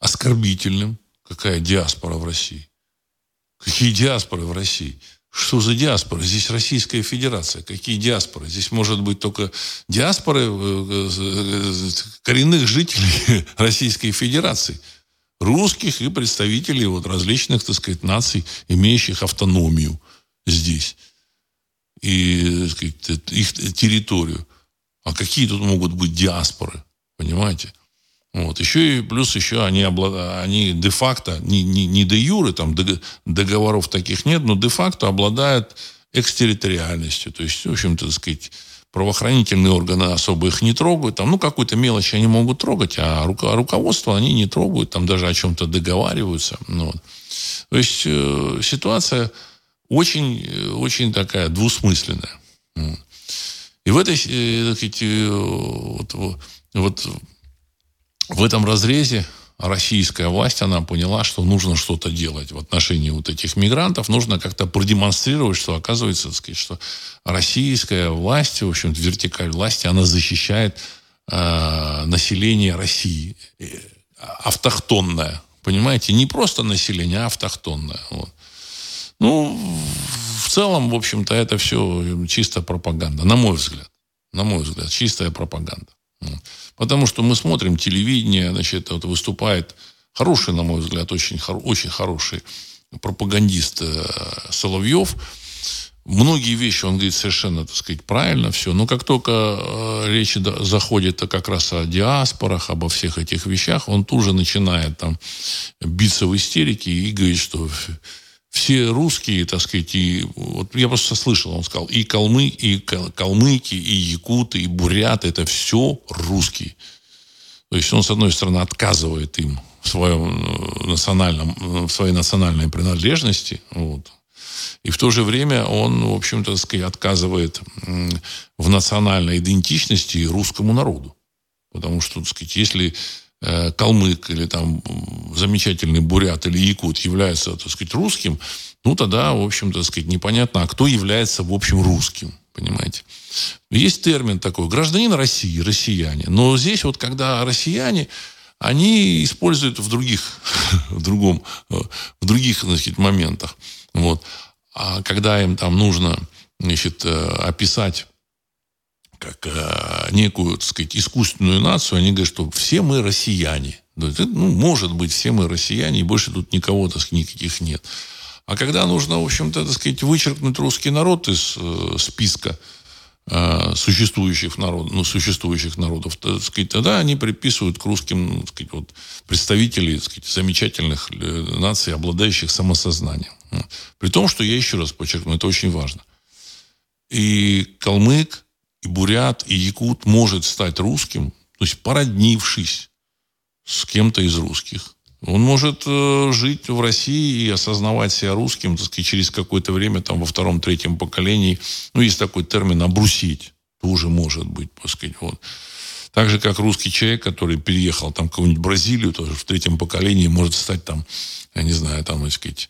оскорбительным. Какая диаспора в России? Какие диаспоры в России? Что за диаспора? Здесь Российская Федерация. Какие диаспоры? Здесь может быть только диаспоры э, э, коренных жителей Российской Федерации. Русских и представителей вот различных, так сказать, наций, имеющих автономию здесь. И сказать, их территорию. А какие тут могут быть диаспоры? Понимаете? Вот. Еще и плюс еще они, облад... они де-факто, не, не, не де юры, там договоров таких нет, но де-факто обладают экстерриториальностью. То есть, в общем-то, так сказать, правоохранительные органы особо их не трогают. Там, ну, какую-то мелочь они могут трогать, а руко... руководство они не трогают, там даже о чем-то договариваются. Ну, вот. То есть э, ситуация очень, э, очень такая двусмысленная. И в этой, э, так сказать, э, вот, вот в этом разрезе российская власть, она поняла, что нужно что-то делать в отношении вот этих мигрантов. Нужно как-то продемонстрировать, что оказывается, так сказать, что российская власть, в общем вертикаль власти, она защищает э, население России. Э, автохтонное. Понимаете? Не просто население, а автохтонное. Вот. Ну, в целом, в общем-то, это все чисто пропаганда, на мой взгляд. На мой взгляд, чистая пропаганда. Потому что мы смотрим телевидение, значит, вот выступает хороший, на мой взгляд, очень, очень хороший пропагандист э, Соловьев. Многие вещи он говорит совершенно, так сказать, правильно все. Но как только э, речь заходит как раз о диаспорах, обо всех этих вещах, он тут же начинает там биться в истерике и говорит, что все русские, так сказать, и вот я просто слышал, он сказал, и калмы, и калмыки, и якуты, и буряты, это все русские. То есть он, с одной стороны, отказывает им в, своем э, национальном, э, в своей национальной принадлежности, вот, и в то же время он, в общем-то, сказать, отказывает в национальной идентичности русскому народу. Потому что, так сказать, если Э, калмык или там замечательный бурят или якут является, так сказать, русским, ну тогда, в общем-то, сказать, непонятно, а кто является, в общем, русским, понимаете? Есть термин такой, гражданин России, россияне. Но здесь вот, когда россияне, они используют в других, в другом, в других, значит, моментах. Вот. А когда им там нужно, значит, э, описать как э, некую, так сказать, искусственную нацию, они говорят, что все мы россияне. Ну, может быть, все мы россияне, и больше тут никого, так сказать, никаких нет. А когда нужно, в общем-то, так сказать, вычеркнуть русский народ из э, списка э, существующих народов, ну, существующих народов, так сказать, тогда они приписывают к русским, ну, так сказать, вот, представителей, так сказать, замечательных э, наций, обладающих самосознанием. При том, что я еще раз подчеркну, это очень важно. И калмык, и бурят, и якут может стать русским, то есть породнившись с кем-то из русских. Он может э, жить в России и осознавать себя русским, так сказать, через какое-то время, там, во втором-третьем поколении. Ну, есть такой термин «обрусить». Тоже может быть, так сказать, вот. Так же, как русский человек, который переехал там в какую-нибудь Бразилию, тоже в третьем поколении может стать там, я не знаю, там, так сказать,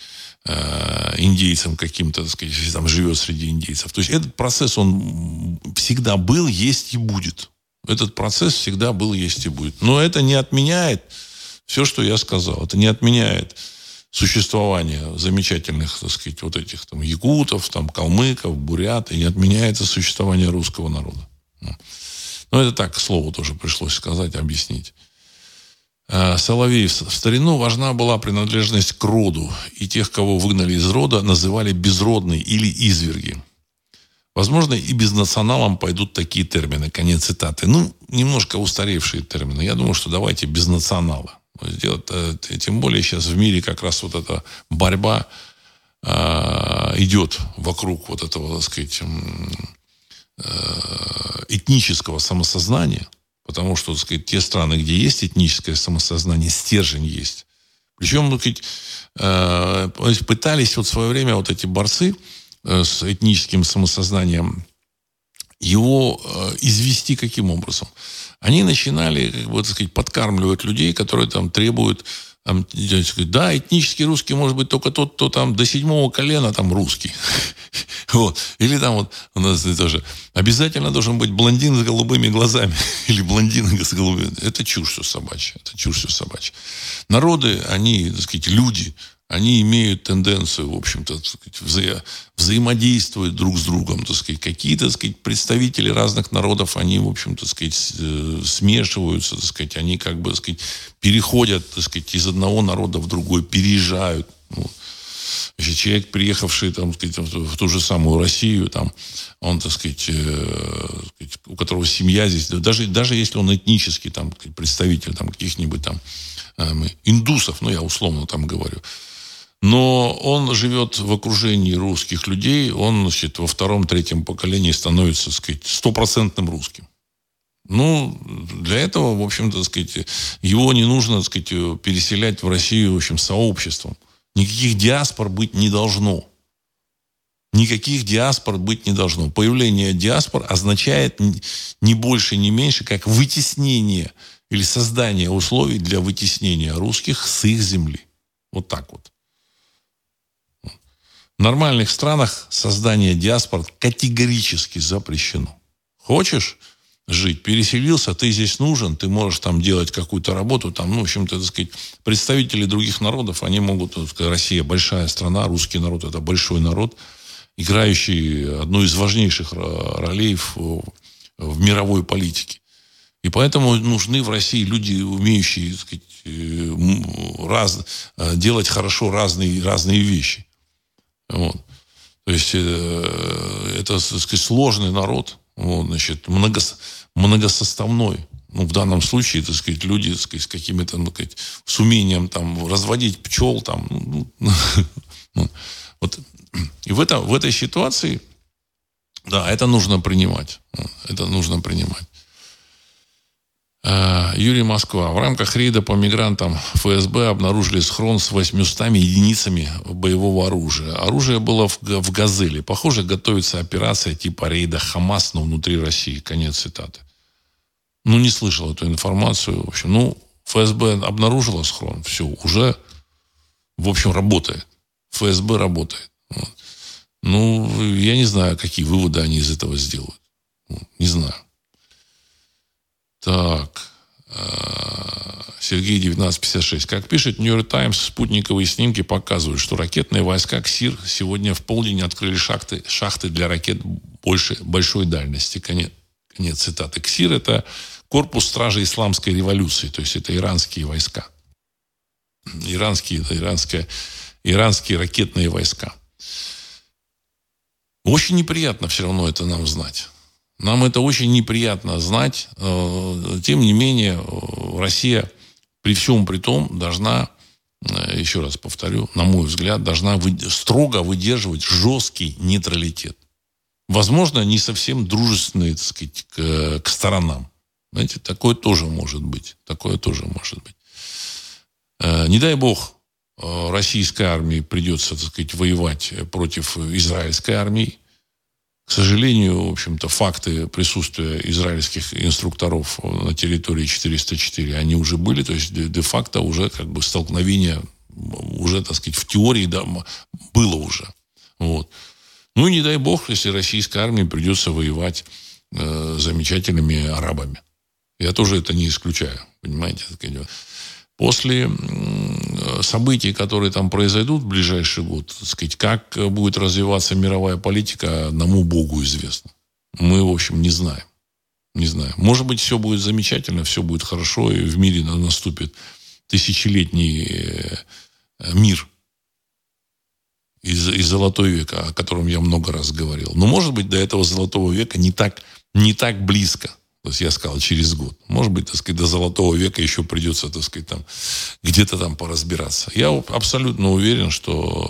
э, индейцем каким-то, так сказать, если там живет среди индейцев. То есть этот процесс, он всегда был, есть и будет. Этот процесс всегда был, есть и будет. Но это не отменяет все, что я сказал. Это не отменяет существование замечательных, так сказать, вот этих там якутов, там калмыков, бурят, и не отменяется существование русского народа. Ну, ну это так, к слову тоже пришлось сказать, объяснить. А, Соловей. В старину важна была принадлежность к роду, и тех, кого выгнали из рода, называли безродные или изверги. Возможно, и без националам пойдут такие термины. Конец цитаты. Ну, немножко устаревшие термины. Я думаю, что давайте без национала сделать. Э, тем более сейчас в мире как раз вот эта борьба э, идет вокруг вот этого, так сказать, э, этнического самосознания, потому что, так сказать, те страны, где есть этническое самосознание, стержень есть. Причем, так сказать, э, пытались вот в свое время вот эти борцы э, с этническим самосознанием его э, извести каким образом? они начинали, как бы, так сказать, подкармливать людей, которые там требуют там, да, этнический русский может быть только тот, кто там до седьмого колена там русский. Вот. Или там вот у нас тоже обязательно должен быть блондин с голубыми глазами. Или блондин с голубыми. Это чушь все собачья. Это чушь все собачья. Народы, они, так сказать, люди, они имеют тенденцию, в общем-то, вза взаимодействовать друг с другом, так сказать. Какие-то, так сказать, представители разных народов, они, в общем-то, сказать, э, смешиваются, так сказать, они как бы, так сказать, переходят, так сказать, из одного народа в другой, переезжают. Ну, если человек, приехавший там, сказать, в ту же самую Россию, там, он, так сказать, э, у которого семья здесь, даже, даже если он этнический там, представитель там, каких-нибудь там э, индусов, ну, я условно там говорю, но он живет в окружении русских людей, он, значит, во втором-третьем поколении становится, так сказать, стопроцентным русским. Ну, для этого, в общем-то, сказать, его не нужно, так сказать, переселять в Россию, в общем, сообществом. Никаких диаспор быть не должно. Никаких диаспор быть не должно. Появление диаспор означает не больше, не меньше, как вытеснение или создание условий для вытеснения русских с их земли. Вот так вот. В нормальных странах создание диаспор категорически запрещено. Хочешь жить, переселился, ты здесь нужен, ты можешь там делать какую-то работу, там, ну, в общем-то, так сказать, представители других народов, они могут, сказать, Россия большая страна, русский народ это большой народ, играющий одну из важнейших ролей в, в мировой политике. И поэтому нужны в России люди, умеющие так сказать, э, раз, э, делать хорошо разные, разные вещи. Вот. То есть э, это, так сказать, сложный народ, вот, значит, много, многосоставной. Ну, в данном случае, так сказать, люди так сказать, с какими-то, ну, сказать, с умением там разводить пчел, там, ну, ну, ну, вот. И в, это, в этой ситуации, да, это нужно принимать. Это нужно принимать. Э, Юрий Москва. В рамках рейда по мигрантам ФСБ обнаружили схрон с 800 единицами боевого оружия. Оружие было в, в «Газели». Похоже, готовится операция типа рейда «Хамас», но внутри России. Конец цитаты. Ну, не слышал эту информацию. В общем, ну, ФСБ обнаружила схрон. Все, уже, в общем, работает. ФСБ работает. Вот. Ну, я не знаю, какие выводы они из этого сделают. Не знаю. Так. Э, Сергей 1956. Как пишет Нью-Йорк Таймс, спутниковые снимки показывают, что ракетные войска КСИР сегодня в полдень открыли шахты, шахты для ракет больше, большой дальности. Конец, конец цитаты. КСИР – это корпус стражи исламской революции, то есть это иранские войска. Иранские, это иранские, иранские ракетные войска. Очень неприятно все равно это нам знать. Нам это очень неприятно знать. Э, тем не менее, э, Россия при всем при том должна, э, еще раз повторю, на мой взгляд, должна строго выдерживать жесткий нейтралитет. Возможно, не совсем дружественный, так сказать, к, к сторонам. Знаете, такое тоже может быть. Такое тоже может быть. Не дай бог, российской армии придется, так сказать, воевать против израильской армии К сожалению, в общем-то, факты присутствия израильских инструкторов на территории 404, они уже были, то есть де-факто уже как бы столкновение уже, так сказать, в теории да, было уже. Вот. Ну и не дай бог, если российской армии придется воевать э, замечательными арабами. Я тоже это не исключаю, понимаете? После событий, которые там произойдут в ближайший год, так сказать, как будет развиваться мировая политика, одному Богу известно. Мы, в общем, не знаем. Не знаю. Может быть, все будет замечательно, все будет хорошо, и в мире наступит тысячелетний э, мир из, из золотой века, о котором я много раз говорил. Но, может быть, до этого золотого века не так, не так близко. То есть я сказал, через год. Может быть, так сказать, до Золотого века еще придется, так сказать, там, где-то там поразбираться. Я абсолютно уверен, что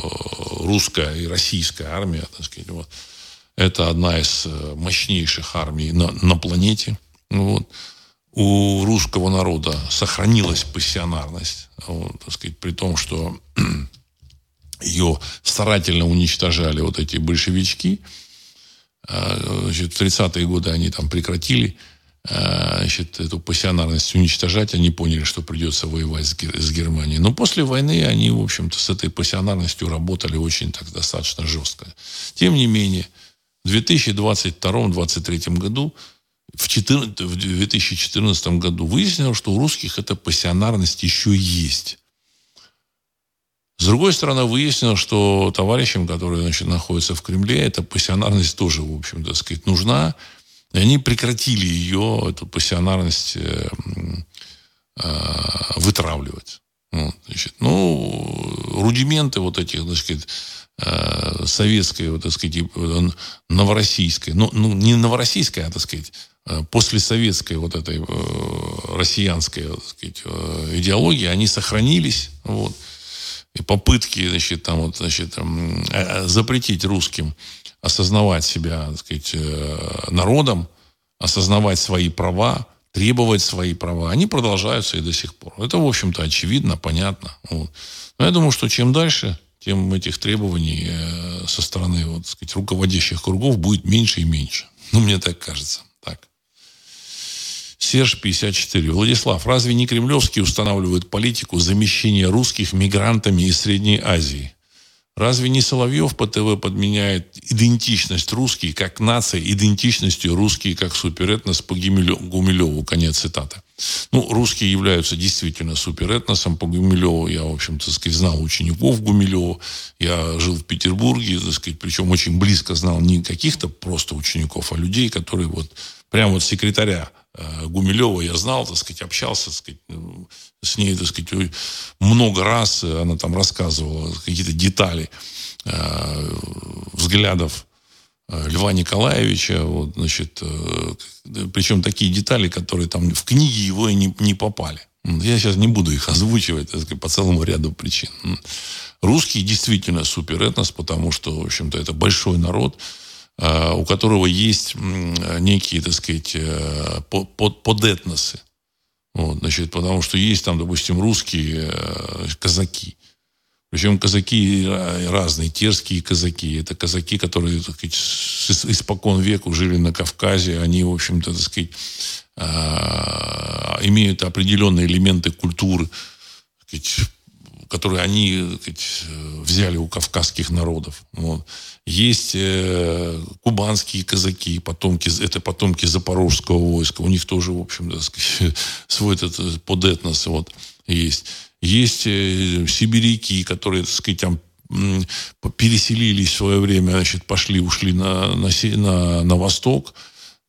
русская и российская армия, так сказать, вот, это одна из э, мощнейших армий на, на планете. Вот. У русского народа сохранилась пассионарность, вот, так сказать, при том, что ее старательно уничтожали вот эти большевички. А, значит, в 30-е годы они там прекратили значит, эту пассионарность уничтожать. Они поняли, что придется воевать с, Германией. Но после войны они, в общем-то, с этой пассионарностью работали очень так достаточно жестко. Тем не менее, в 2022-2023 году, в, 14, в 2014 году выяснилось, что у русских эта пассионарность еще есть. С другой стороны, выяснилось, что товарищам, которые значит, находятся в Кремле, эта пассионарность тоже, в общем-то, сказать, нужна. И они прекратили ее, эту пассионарность, э, э, вытравливать. Вот, значит, ну, рудименты вот этих, так сказать, э, советской, вот, так сказать, новороссийской, ну, ну, не новороссийской, а, так сказать, послесоветской вот этой россиянской, так сказать, идеологии, они сохранились, вот, и попытки, значит, там, вот, значит, запретить русским осознавать себя, так сказать, э, народом, осознавать свои права, требовать свои права, они продолжаются и до сих пор. Это, в общем-то, очевидно, понятно. Вот. Но я думаю, что чем дальше, тем этих требований э, со стороны вот, сказать, руководящих кругов будет меньше и меньше. Ну, мне так кажется. Так. Серж 54. Владислав, разве не кремлевские устанавливают политику замещения русских мигрантами из Средней Азии? Разве не Соловьев по ТВ подменяет идентичность русский как нация идентичностью русские как суперэтнос по Гумилеву? Конец цитаты. Ну, русские являются действительно суперэтносом по Гумилеву. Я, в общем-то, знал учеников Гумилева. Я жил в Петербурге, так сказать, причем очень близко знал не каких-то просто учеников, а людей, которые вот прямо вот секретаря Э, Гумилева я знал, так сказать, общался, так сказать, ну, с ней, так сказать, много раз она там рассказывала какие-то детали э, взглядов э, Льва Николаевича, вот, значит, причем такие детали, которые там в книге его и не, не попали. Я сейчас не буду их озвучивать сказать, по целому ряду причин. Русские действительно суперэтнос, потому что, в общем-то, это большой народ, Э, у которого есть некие, так сказать, э, под, подэтносы. Вот, значит, потому что есть там, допустим, русские э, казаки. Причем казаки разные, терские казаки. Это казаки, которые, так сказать, испокон веку жили на Кавказе. Они, в общем-то, так сказать, имеют определенные элементы культуры, сказать, которые они так сказать, взяли у кавказских народов. Вот. Есть э, кубанские казаки, потомки, это потомки запорожского войска. У них тоже, в общем, так сказать, свой этот э, подэтнос вот, есть. Есть э, сибиряки, которые, так сказать, там переселились в свое время, значит, пошли, ушли на, на, на, на восток.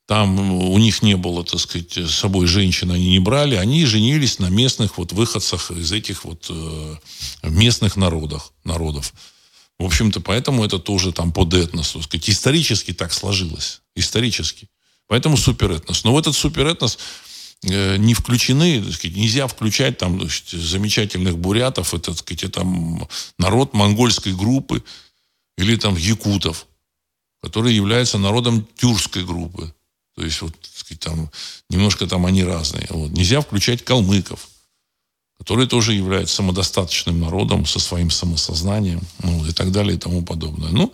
Там у них не было, так сказать, с собой женщин они не брали. Они женились на местных вот выходцах из этих вот э, местных народов. народов. В общем-то, поэтому это тоже там под этнос, так сказать. Исторически так сложилось. Исторически. Поэтому суперэтнос. Но в этот суперэтнос э, не включены, так сказать, нельзя включать там значит, замечательных бурятов, это, так сказать, это народ монгольской группы или там якутов, которые являются народом тюркской группы. То есть, вот, сказать, там, немножко там они разные. Вот. Нельзя включать калмыков, который тоже является самодостаточным народом со своим самосознанием ну, и так далее и тому подобное. Ну,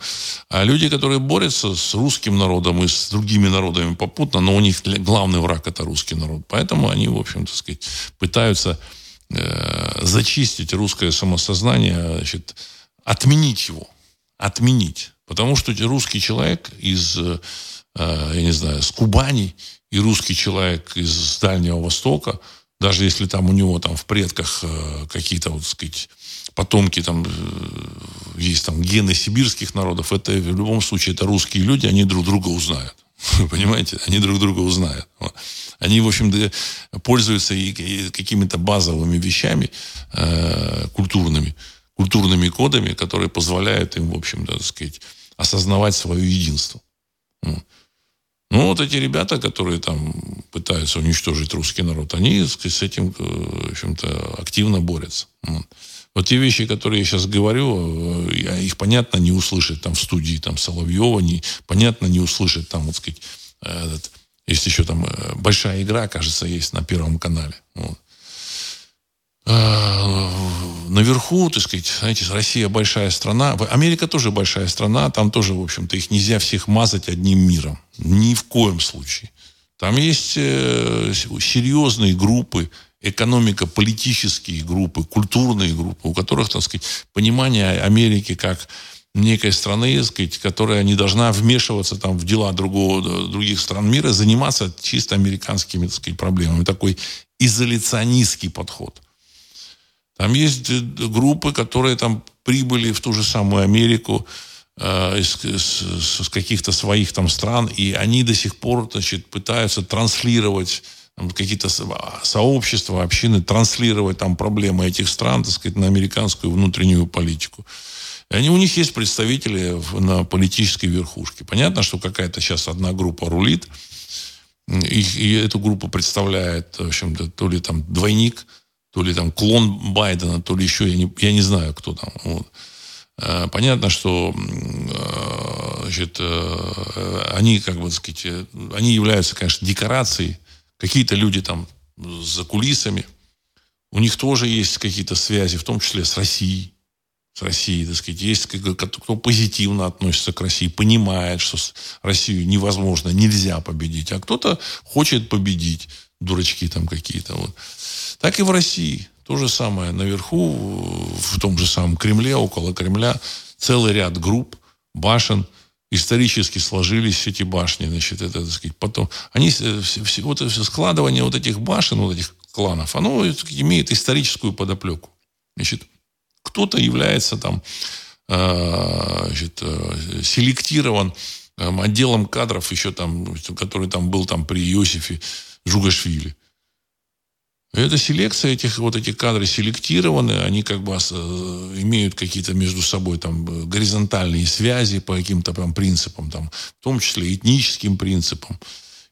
а люди, которые борются с русским народом и с другими народами попутно, но у них главный враг это русский народ. Поэтому они, в общем, так сказать, пытаются э, зачистить русское самосознание, значит, отменить его. Отменить. Потому что русский человек из, э, я не знаю, с Кубани и русский человек из Дальнего Востока – даже если там у него там в предках э, какие-то, вот, сказать, потомки там э, есть там гены сибирских народов, это в любом случае это русские люди, они друг друга узнают. Понимаете? Они друг друга узнают. Они, в общем-то, пользуются и, какими-то базовыми вещами э, культурными, культурными кодами, которые позволяют им, в общем-то, сказать, осознавать свое единство. Ну, вот эти ребята, которые там пытаются уничтожить русский народ, они с этим, э, в общем-то, активно борются. Вот. вот те вещи, которые я сейчас говорю, э, их, понятно, не услышать там в студии там Соловьева, не, понятно, не услышать там, вот сказать, этот, есть еще там э, большая игра, кажется, есть на Первом канале. Вот. А, наверху, так сказать, знаете, Россия большая страна, Америка тоже большая страна, там тоже, в общем-то, их нельзя всех мазать одним миром. Ни в коем случае. Там есть э, серьезные группы, экономико-политические группы, культурные группы, у которых, так сказать, понимание Америки как некой страны, так сказать, которая не должна вмешиваться там, в дела другого, других стран мира, заниматься чисто американскими так сказать, проблемами. Такой изоляционистский подход. Там есть группы, которые там прибыли в ту же самую Америку э, из, из, из каких-то своих там стран, и они до сих пор значит, пытаются транслировать какие-то сообщества, общины, транслировать там проблемы этих стран, так сказать, на американскую внутреннюю политику. И они, у них есть представители на политической верхушке. Понятно, что какая-то сейчас одна группа рулит, и, и эту группу представляет, в общем-то, то ли там двойник то ли там клон Байдена, то ли еще, я не, я не знаю, кто там. Вот. Э, понятно, что э, значит, э, они, как бы сказать, они являются, конечно, декорацией. Какие-то люди там за кулисами. У них тоже есть какие-то связи, в том числе с Россией. С Россией, так сказать. Есть кто позитивно относится к России, понимает, что Россию невозможно, нельзя победить. А кто-то хочет победить. Дурачки там какие-то. Вот. Так и в России. То же самое наверху, в том же самом Кремле, около Кремля, целый ряд групп, башен, исторически сложились эти башни, значит, это, так сказать, потом, они, все, все, вот складывание вот этих башен, вот этих кланов, оно имеет историческую подоплеку. Значит, кто-то является там, э, значит, э, селектирован э, отделом кадров еще там, который там был там при Иосифе Жугашвили. Эта селекция этих вот эти кадры селектированы, они как бы имеют какие-то между собой там э, горизонтальные связи по каким-то прям принципам, там, в том числе этническим принципам,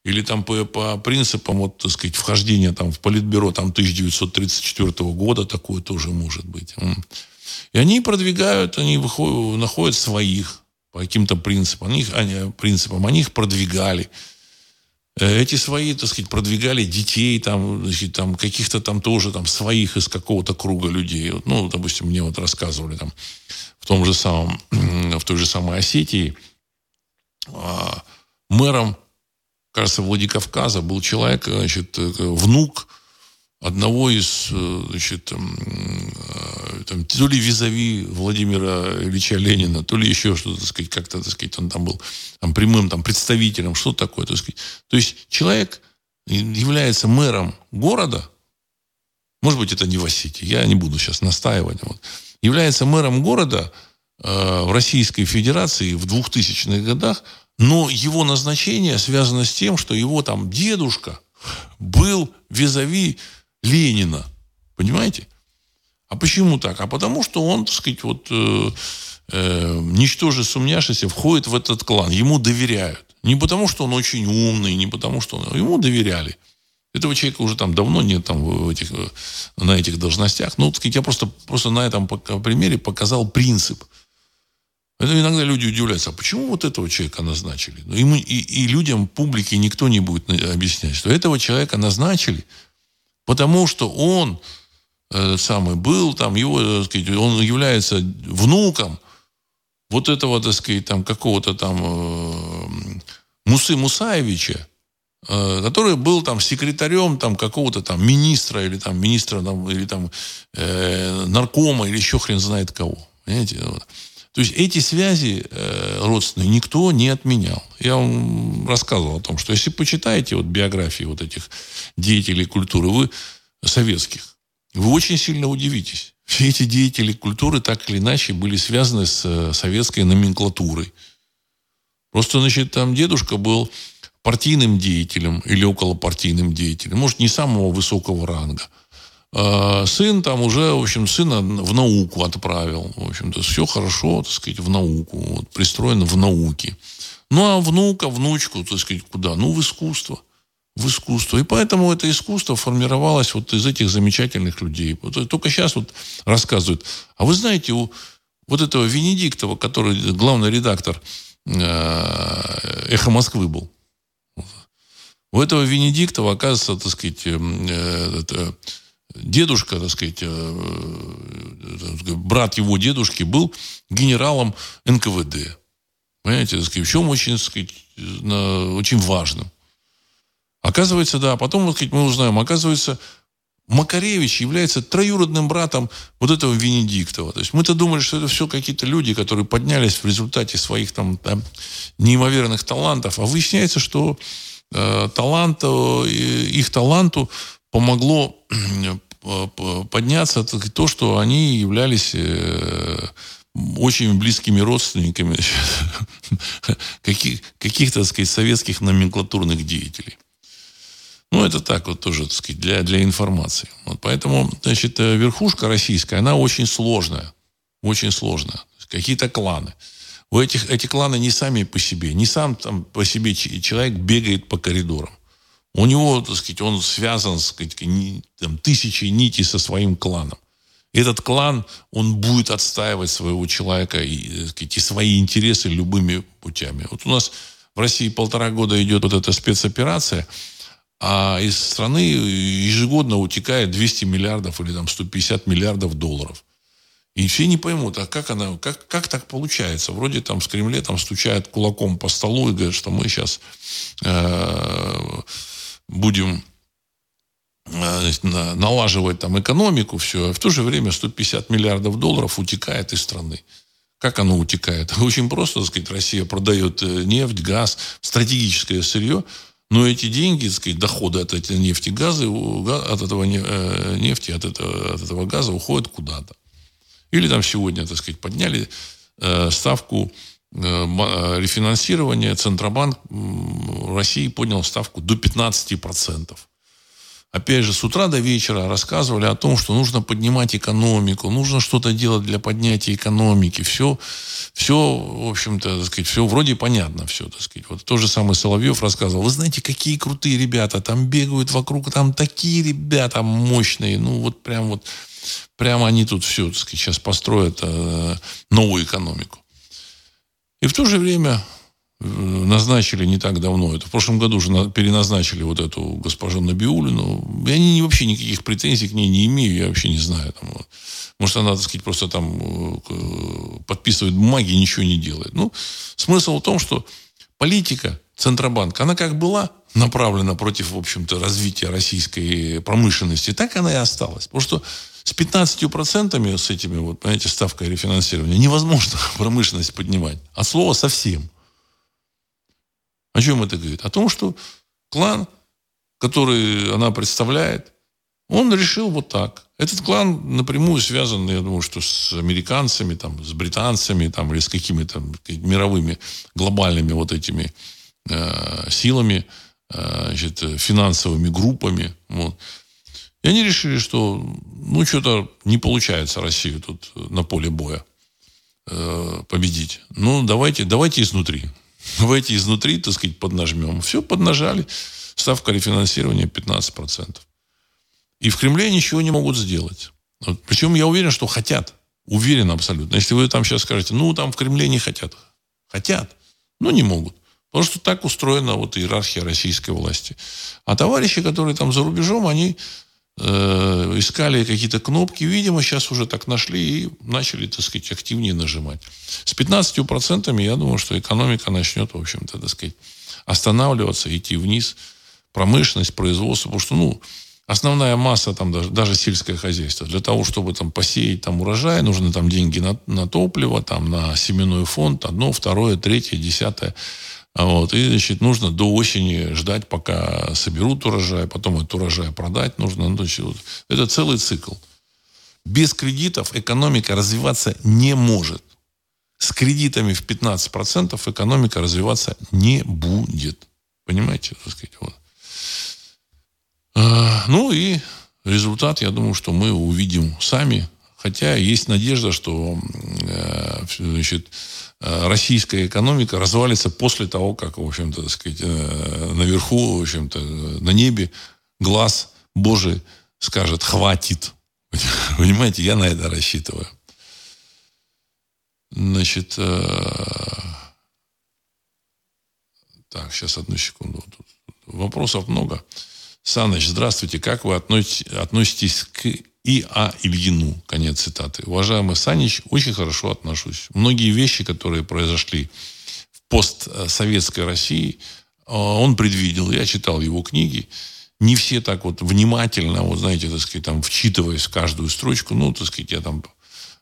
или там по, по принципам, вот, так сказать, вхождения там в политбюро там 1934 года, такое тоже может быть. И они продвигают, они выходят, находят своих по каким-то принципам, они, они, принципам, они их продвигали. Э, эти свои, так сказать, продвигали детей, там, значит, там, каких-то там тоже там своих из какого-то круга людей. Ну, допустим, мне вот рассказывали там в том же самом, в той же самой Осетии, а, мэром, кажется, Владикавказа был человек, значит, э, внук одного из, э, значит, э, там, то ли визави Владимира Ильича Ленина, то ли еще что-то, так сказать, как-то, так сказать, он там был там, прямым там, представителем, что такое, так сказать. То есть человек является мэром города, может быть, это не в Осетии, я не буду сейчас настаивать, вот, является мэром города э, в Российской Федерации в 2000-х годах, но его назначение связано с тем, что его там дедушка был визави Ленина. Понимаете? А почему так? А потому что он, так сказать, вот, э, э, ничтоже сумняшися, входит в этот клан. Ему доверяют. Не потому, что он очень умный, не потому, что он... Ему доверяли. Этого человека уже там давно нет там в этих, э, на этих должностях. Ну, так сказать, я просто, просто на этом примере показал принцип. Это иногда люди удивляются, а почему вот этого человека назначили? Ну, мы, и, и людям, публике никто не будет объяснять, что этого человека назначили – Потому что он э, самый был, там его, так сказать, он является внуком вот этого, так сказать, там какого-то там э, Мусы Мусаевича, э, который был там секретарем там какого-то там министра или там министра там, или там э, наркома или еще хрен знает кого. Понимаете? То есть эти связи э, родственные никто не отменял. Я вам рассказывал о том, что если почитаете вот биографии вот этих деятелей культуры, вы советских, вы очень сильно удивитесь. Все эти деятели культуры так или иначе были связаны с э, советской номенклатурой. Просто, значит, там дедушка был партийным деятелем или околопартийным деятелем, может, не самого высокого ранга – сын там уже, в общем, сына в науку отправил. В общем-то, все хорошо, так сказать, в науку. Вот, пристроено в науке. Ну, а внука, внучку, так сказать, куда? Ну, в искусство. В искусство. И поэтому это искусство формировалось вот из этих замечательных людей. Вот, только сейчас вот рассказывают. А вы знаете, у вот этого Венедиктова, который главный редактор э, «Эхо Москвы» был, у этого Венедиктова, оказывается, так сказать, э, это, дедушка, так сказать, э, э, брат его дедушки был генералом НКВД. Понимаете, так сказать, в чем очень, так сказать, очень важным. Оказывается, да, потом, так сказать, мы узнаем, оказывается, Макаревич является троюродным братом вот этого Венедиктова. То есть мы-то думали, что это все какие-то люди, которые поднялись в результате своих там, там неимоверных талантов, а выясняется, что э, талант, э, их таланту помогло подняться то, что они являлись э, очень близкими родственниками каких, каких-то, так сказать, советских номенклатурных деятелей. Ну, это так вот тоже, так сказать, для, для информации. Вот поэтому, значит, э, верхушка российская, она очень сложная. Очень сложная. Какие-то кланы. У этих, эти кланы не сами по себе. Не сам там по себе человек бегает по коридорам. У него, так сказать, он связан, так сказать, там, тысячей нитей со своим кланом. Этот клан, он будет отстаивать своего человека и, сказать, и свои интересы любыми путями. Вот у нас в России полтора года идет вот эта спецоперация, а из страны ежегодно утекает 200 миллиардов или там 150 миллиардов долларов. И все не поймут, а как она, как, как так получается? Вроде там с Кремле там стучают кулаком по столу и говорят, что мы сейчас э, будем э, налаживать там экономику, все, а в то же время 150 миллиардов долларов утекает из страны. Как оно утекает? Очень просто, так сказать, Россия продает э, нефть, газ, стратегическое сырье, но эти деньги, так сказать, доходы от этой нефти, газа, от этого э, нефти, от этого, от этого газа уходят куда-то. Или там сегодня, так сказать, подняли ставку рефинансирования Центробанк России поднял ставку до 15%. Опять же, с утра до вечера рассказывали о том, что нужно поднимать экономику, нужно что-то делать для поднятия экономики. Все, все в общем-то, сказать, все вроде понятно все, так сказать. Вот то же самое Соловьев рассказывал. Вы знаете, какие крутые ребята там бегают вокруг, там такие ребята мощные. Ну, вот прям вот, прямо они тут все, так сказать, сейчас построят э, новую экономику. И в то же время э, назначили не так давно, это в прошлом году уже переназначили вот эту госпожу Набиулину. Я не, вообще никаких претензий к ней не имею, я вообще не знаю. Там, вот. Может, она, так сказать, просто там э, подписывает бумаги и ничего не делает. Ну, смысл в том, что политика Центробанка, она как была направлена против, в общем-то, развития российской промышленности, так она и осталась. Потому что с 15% с этими, вот, понимаете, ставкой рефинансирования невозможно промышленность поднимать. От слова совсем. О чем это говорит? О том, что клан, который она представляет, он решил вот так. Этот клан напрямую связан, я думаю, что с американцами, там, с британцами там, или с какими-то мировыми глобальными вот этими э, силами, э, значит, финансовыми группами. Вот. И они решили, что ну что-то не получается Россию тут на поле боя э, победить. Ну, давайте, давайте изнутри. Давайте изнутри, так сказать, поднажмем. Все, поднажали. Ставка рефинансирования 15%. И в Кремле ничего не могут сделать. Причем я уверен, что хотят. Уверен абсолютно. Если вы там сейчас скажете, ну, там в Кремле не хотят. Хотят, но не могут. Потому что так устроена вот иерархия российской власти. А товарищи, которые там за рубежом, они э, искали какие-то кнопки, видимо, сейчас уже так нашли и начали, так сказать, активнее нажимать. С 15% я думаю, что экономика начнет, в общем-то, так сказать, останавливаться, идти вниз. Промышленность, производство, потому что, ну, основная масса там даже, даже сельское хозяйство. Для того, чтобы там посеять там урожай, нужны там деньги на, на топливо, там на семенной фонд, одно, второе, третье, десятое. Вот. И, значит, нужно до осени ждать, пока соберут урожай, потом этот урожай продать нужно. Ну, значит, вот. Это целый цикл. Без кредитов экономика развиваться не может. С кредитами в 15% экономика развиваться не будет. Понимаете? Так сказать, вот. а, ну и результат, я думаю, что мы увидим сами. Хотя есть надежда, что э, значит, Э, российская экономика развалится после того, как, в общем-то, так сказать, э, наверху, в общем-то, на небе глаз Божий скажет «хватит». Понимаете, я на это рассчитываю. Значит, так, сейчас одну секунду. Вопросов много. Саныч, здравствуйте. Как вы относитесь к и А. Ильину. Конец цитаты. Уважаемый Санич, очень хорошо отношусь. Многие вещи, которые произошли в постсоветской России, э, он предвидел. Я читал его книги. Не все так вот внимательно, вот знаете, так сказать, там, вчитываясь в каждую строчку. Ну, так сказать, я там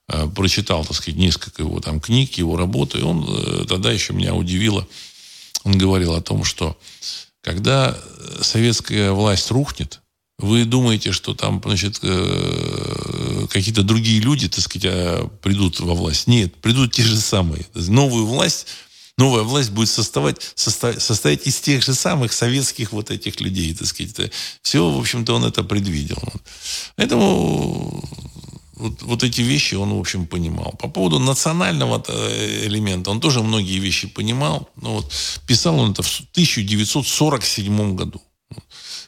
э, прочитал, так сказать, несколько его там книг, его работы. И он э, тогда еще меня удивило. Он говорил о том, что когда советская власть рухнет, вы думаете, что там, значит, э, какие-то другие люди, так сказать, а, придут во власть? Нет, придут те же самые. Новую власть, новая власть будет составать, состоять из тех же самых советских вот этих людей, так сказать. Все, в общем-то, он это предвидел. Поэтому вот, вот эти вещи он, в общем, понимал. По поводу национального э, элемента, он тоже многие вещи понимал. Но вот писал он это в 1947 году.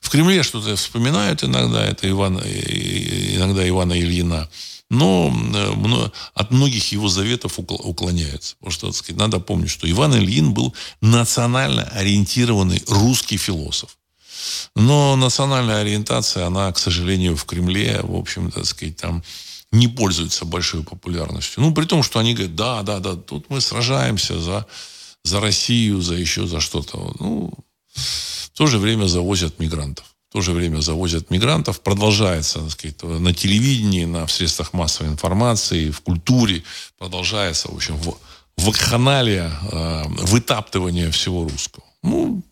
В Кремле что-то вспоминают иногда, это Иван, иногда Ивана Ильина. Но э, от многих его заветов уклоняются. Потому что, так сказать, надо помнить, что Иван Ильин был национально ориентированный русский философ. Но национальная ориентация, она, к сожалению, в Кремле, в общем, так сказать, там не пользуется большой популярностью. Ну, при том, что они говорят, да, да, да, тут мы сражаемся за, за Россию, за еще за что-то. Ну, то же время завозят мигрантов. В то же время завозят мигрантов. Продолжается, так сказать, на телевидении, на средствах массовой информации, в культуре. Продолжается, в общем, вакханалия, э, вытаптывание всего русского. Ну,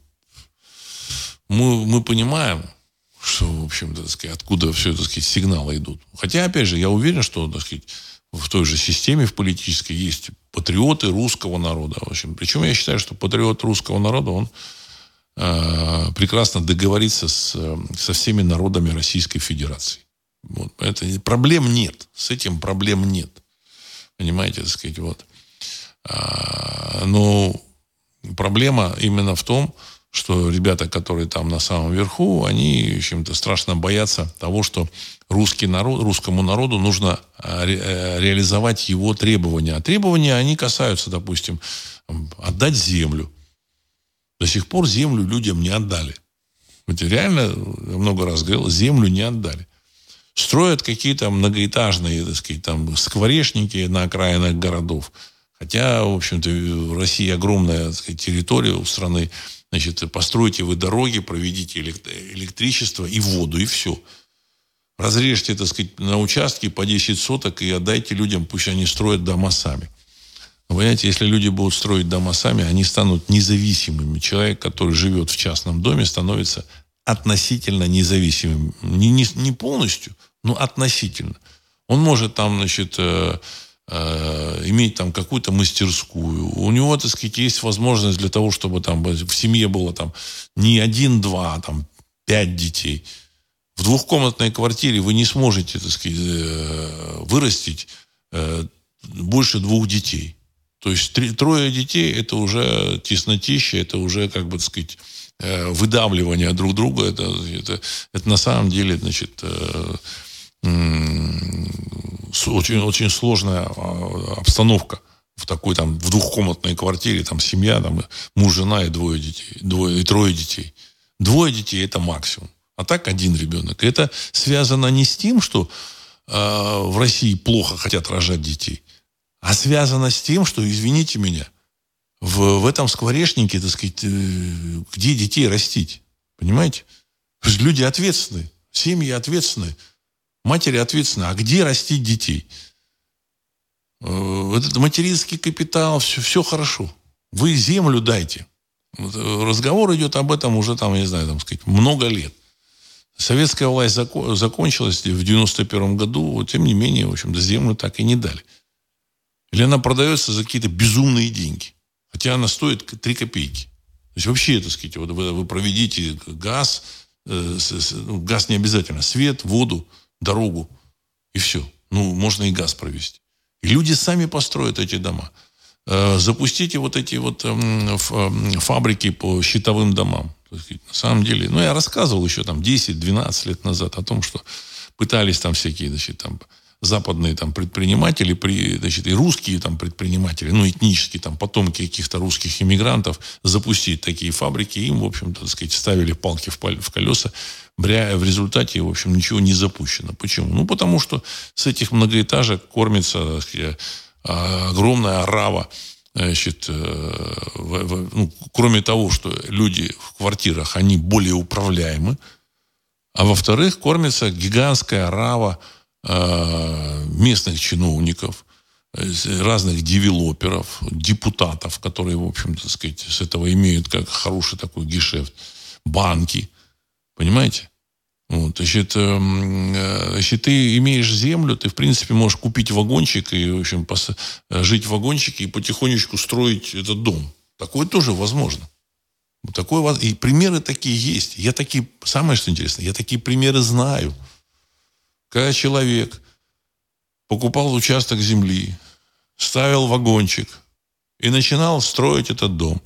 мы, мы понимаем, что, в общем-то, сказать, откуда все, так сказать, сигналы идут. Хотя, опять же, я уверен, что, так сказать, в той же системе в политической есть патриоты русского народа. В общем, причем я считаю, что патриот русского народа, он Э, прекрасно договориться с, со всеми народами Российской Федерации. Вот. Это, проблем нет. С этим проблем нет. Понимаете, так сказать, вот. А, но проблема именно в том, что ребята, которые там на самом верху, они чем-то страшно боятся того, что русский народ, русскому народу нужно э, ре, э, реализовать его требования. А требования, они касаются, допустим, отдать землю, до сих пор землю людям не отдали. Вот реально, я много раз говорил, землю не отдали. Строят какие-то многоэтажные, так сказать, там, скворечники на окраинах городов. Хотя, в общем-то, в России огромная сказать, территория у страны. Значит, постройте вы дороги, проведите электричество и воду, и все. Разрежьте, так сказать, на участке по 10 соток и отдайте людям, пусть они строят дома сами. Понимаете, если люди будут строить дома сами, они станут независимыми. Человек, который живет в частном доме, становится относительно независимым. Не, не, не полностью, но относительно. Он может там, значит, э, э, иметь там какую-то мастерскую. У него, так сказать, есть возможность для того, чтобы там в семье было там не один-два, а там пять детей. В двухкомнатной квартире вы не сможете, так сказать, э, вырастить э, больше двух детей. То есть три, трое детей – это уже теснотища, это уже, как бы сказать, э, выдавливание друг друга. Это, это, это на самом деле, значит, э, очень, очень сложная а, обстановка в такой там в двухкомнатной квартире, там семья, там муж, жена и двое детей, двое и трое детей. Двое детей это максимум. А так один ребенок. Это связано не с тем, что э, в России плохо хотят рожать детей, а связано с тем, что, извините меня, в, в этом скворечнике, так сказать, э, где детей растить? Понимаете? Люди ответственны, семьи ответственны, матери ответственны. А где растить детей? Э, этот материнский капитал, все, все хорошо. Вы землю дайте. Э, разговор идет об этом уже, там, я не знаю, там, сказать, много лет. Советская власть закон, закончилась в 91 году, тем не менее, в общем-то, землю так и не дали. Или она продается за какие-то безумные деньги. Хотя она стоит 3 копейки. То есть вообще, так сказать, вот вы, вы проведите газ, э, с, с, ну, газ не обязательно, свет, воду, дорогу, и все. Ну, можно и газ провести. И люди сами построят эти дома. Э, запустите вот эти вот э, фабрики по щитовым домам. На самом деле, ну, я рассказывал еще там 10-12 лет назад о том, что пытались там всякие, значит, там западные там предприниматели, при, значит, и русские там предприниматели, ну, этнические там потомки каких-то русских иммигрантов запустить такие фабрики. Им, в общем-то, сказать, ставили палки в, в колеса. Бря, в результате, в общем, ничего не запущено. Почему? Ну, потому что с этих многоэтажек кормится сказать, огромная орава Значит, э, ну, кроме того, что люди в квартирах, они более управляемы, а во-вторых, кормится гигантская рава местных чиновников, разных девелоперов, депутатов, которые, в общем-то, сказать, с этого имеют как хороший такой гешефт, банки, понимаете? Вот, значит, эм, э, если ты имеешь землю, ты, в принципе, можешь купить вагончик и, в общем. Э, жить в вагончике и потихонечку строить этот дом. Такое тоже возможно. Такое, и примеры такие есть. Я такие, самое что интересно, я такие примеры знаю. Когда человек покупал участок земли, ставил вагончик и начинал строить этот дом.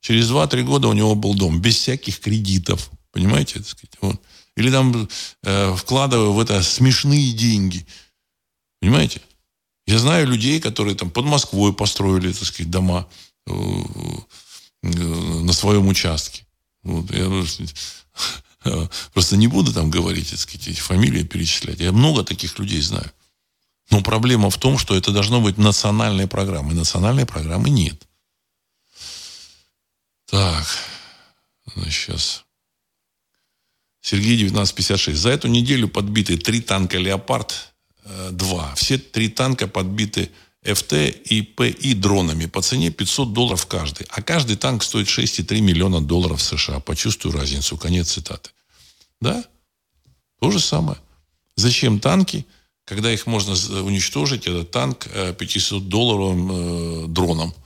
Через 2-3 года у него был дом, без всяких кредитов. Понимаете? Так сказать? Вот. Или там э, вкладывая в это смешные деньги. Понимаете? Я знаю людей, которые там под Москвой построили, так сказать, дома э, э, на своем участке. Вот, я просто не буду там говорить, так сказать, эти фамилии перечислять. Я много таких людей знаю. Но проблема в том, что это должно быть национальная программа. И национальной программы нет. Так, сейчас. Сергей 1956. За эту неделю подбиты три танка «Леопард-2». Все три танка подбиты ФТ и ПИ дронами по цене 500 долларов каждый. А каждый танк стоит 6,3 миллиона долларов США. Почувствую разницу. Конец цитаты. Да? То же самое. Зачем танки, когда их можно уничтожить, этот танк 500-долларовым э, дроном –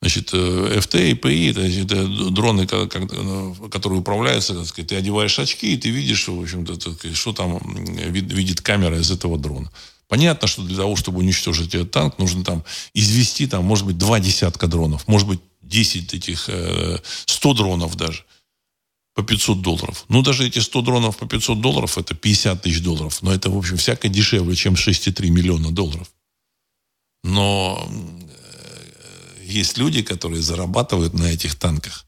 Значит, FT э, и PI, это, это дроны, э, которые управляются, так сказать, ты одеваешь очки, и ты видишь, в общем-то, что там видит камера из этого дрона. Понятно, что для того, чтобы уничтожить этот танк, нужно там извести, там, может быть, два десятка дронов, может быть, 10 этих, 100 э, дронов даже по 500 долларов. Ну, даже эти 100 дронов по 500 долларов, это 50 тысяч долларов. Но это, в общем, всяко дешевле, чем 6,3 миллиона долларов. Но есть люди, которые зарабатывают на этих танках.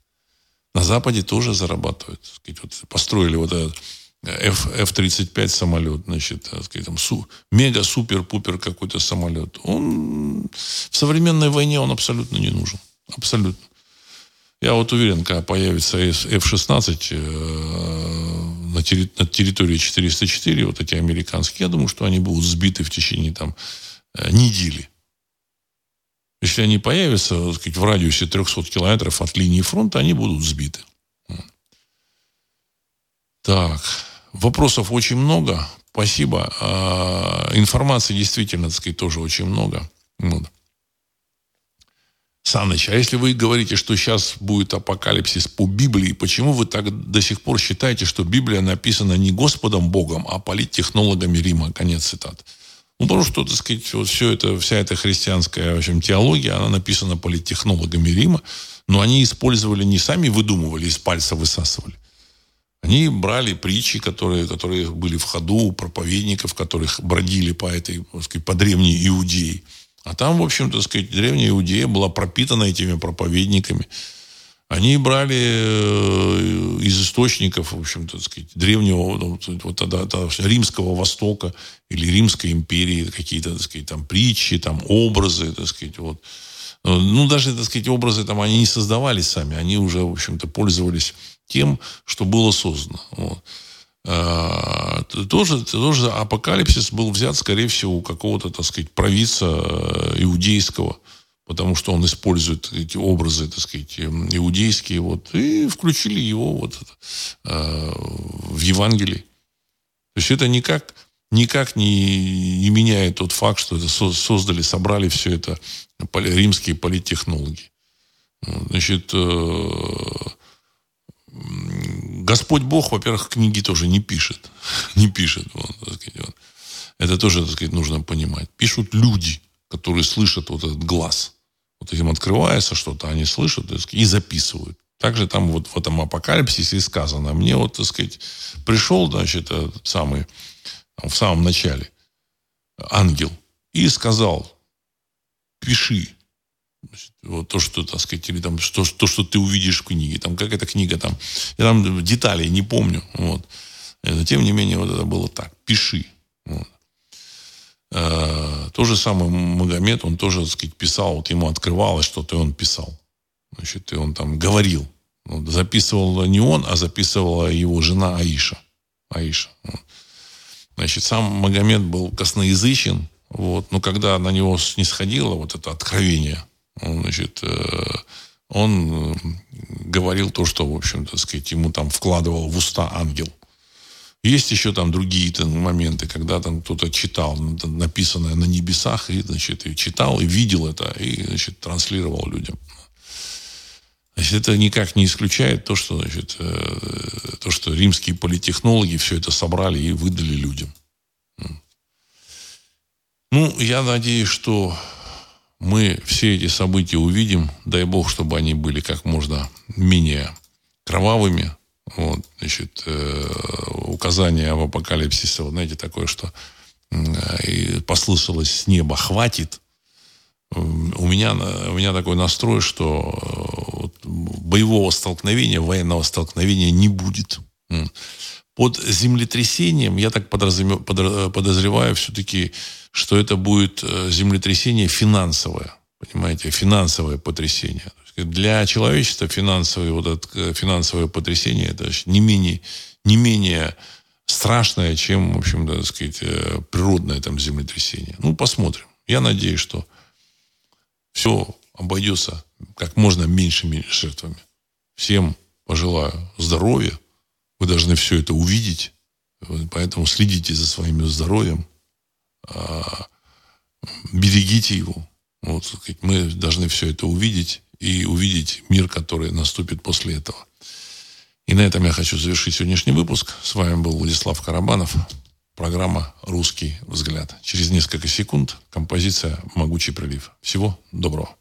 На Западе тоже зарабатывают. Вот построили вот этот F, F-35 самолет, значит, сказать, там, су, мега-супер-пупер какой-то самолет. Он в современной войне он абсолютно не нужен. Абсолютно. Я вот уверен, когда появится F-16 э, на, терри, на территории 404, вот эти американские, я думаю, что они будут сбиты в течение там э, недели. Если они появятся так сказать, в радиусе 300 километров от линии фронта, они будут сбиты. Так, вопросов очень много. Спасибо. А, информации действительно, так сказать, тоже очень много. Вот. Саныч, а если вы говорите, что сейчас будет апокалипсис по Библии, почему вы так до сих пор считаете, что Библия написана не Господом Богом, а политтехнологами Рима? Конец цитаты. Ну, потому что, так сказать, вот все это, вся эта христианская, в общем, теология, она написана политтехнологами Рима, но они использовали, не сами выдумывали, из пальца высасывали. Они брали притчи, которые, которые были в ходу у проповедников, которых бродили по этой, так сказать, по древней Иудее. А там, в общем, так сказать, древняя Иудея была пропитана этими проповедниками. Они брали э, из источников, в общем-то, сказать, древнего, ну, вот тогда, тогда римского Востока или Римской империи какие-то, так сказать, там притчи, там образы, так сказать, вот. Ну, даже, так сказать, образы там они не создавали сами, они уже, в общем-то, пользовались тем, что было создано. Вот. А, тоже, тоже апокалипсис был взят, скорее всего, у какого-то, так сказать, провидца э, иудейского, потому что он использует эти образы, так сказать, эм, иудейские, вот, и включили его вот э, в Евангелие. То есть это никак, никак не, не меняет тот факт, что это создали, собрали все это римские политтехнологи. Значит, э, Господь Бог, во-первых, книги тоже не пишет. не пишет. Вот, сказать, вот. Это тоже, так сказать, нужно понимать. Пишут люди, которые слышат вот этот глаз. Вот им открывается что-то, они слышат сказать, и записывают. Также там вот в этом апокалипсисе сказано. Мне вот, так сказать, пришел, значит, этот самый, в самом начале ангел и сказал, пиши. Вот то, что, так сказать, или там, что, то, что ты увидишь в книге. Там какая-то книга там. Я там деталей не помню. Вот. Но, тем не менее, вот это было так. Пиши. Вот. Э, то же самое Магомед, он тоже, так сказать, писал, вот ему открывалось что-то, и он писал. Значит, и он там говорил. Вот, записывал не он, а записывала его жена Аиша. Аиша. Вот. Значит, сам Магомед был косноязычен, вот, но когда на него снисходило вот это откровение, значит, э, он говорил то, что, в общем-то, сказать, ему там вкладывал в уста ангел. Есть еще там другие там, моменты, когда там кто-то читал написанное на небесах, и, значит, и читал, и видел это, и, значит, транслировал людям. Значит, это никак не исключает то, что, значит, э, то, что римские политехнологи все это собрали и выдали людям. Ну, я надеюсь, что мы все эти события увидим. Дай бог, чтобы они были как можно менее кровавыми, вот, значит, э, указание об апокалипсисе, вот, знаете, такое, что э, послышалось с неба «хватит», у меня, у меня такой настрой, что э, вот, боевого столкновения, военного столкновения не будет. Под землетрясением, я так подозреваю, все-таки, что это будет э, землетрясение финансовое. Понимаете, финансовое потрясение. Для человечества финансовое, вот это э, финансовое потрясение это не менее, не менее страшное, чем, в общем, так сказать, э, природное там землетрясение. Ну, посмотрим. Я надеюсь, что все обойдется как можно меньшими жертвами. Всем пожелаю здоровья. Вы должны все это увидеть. Поэтому следите за своим здоровьем. А, берегите его. Вот, мы должны все это увидеть и увидеть мир, который наступит после этого. И на этом я хочу завершить сегодняшний выпуск. С вами был Владислав Карабанов. Программа «Русский взгляд». Через несколько секунд композиция «Могучий прилив». Всего доброго.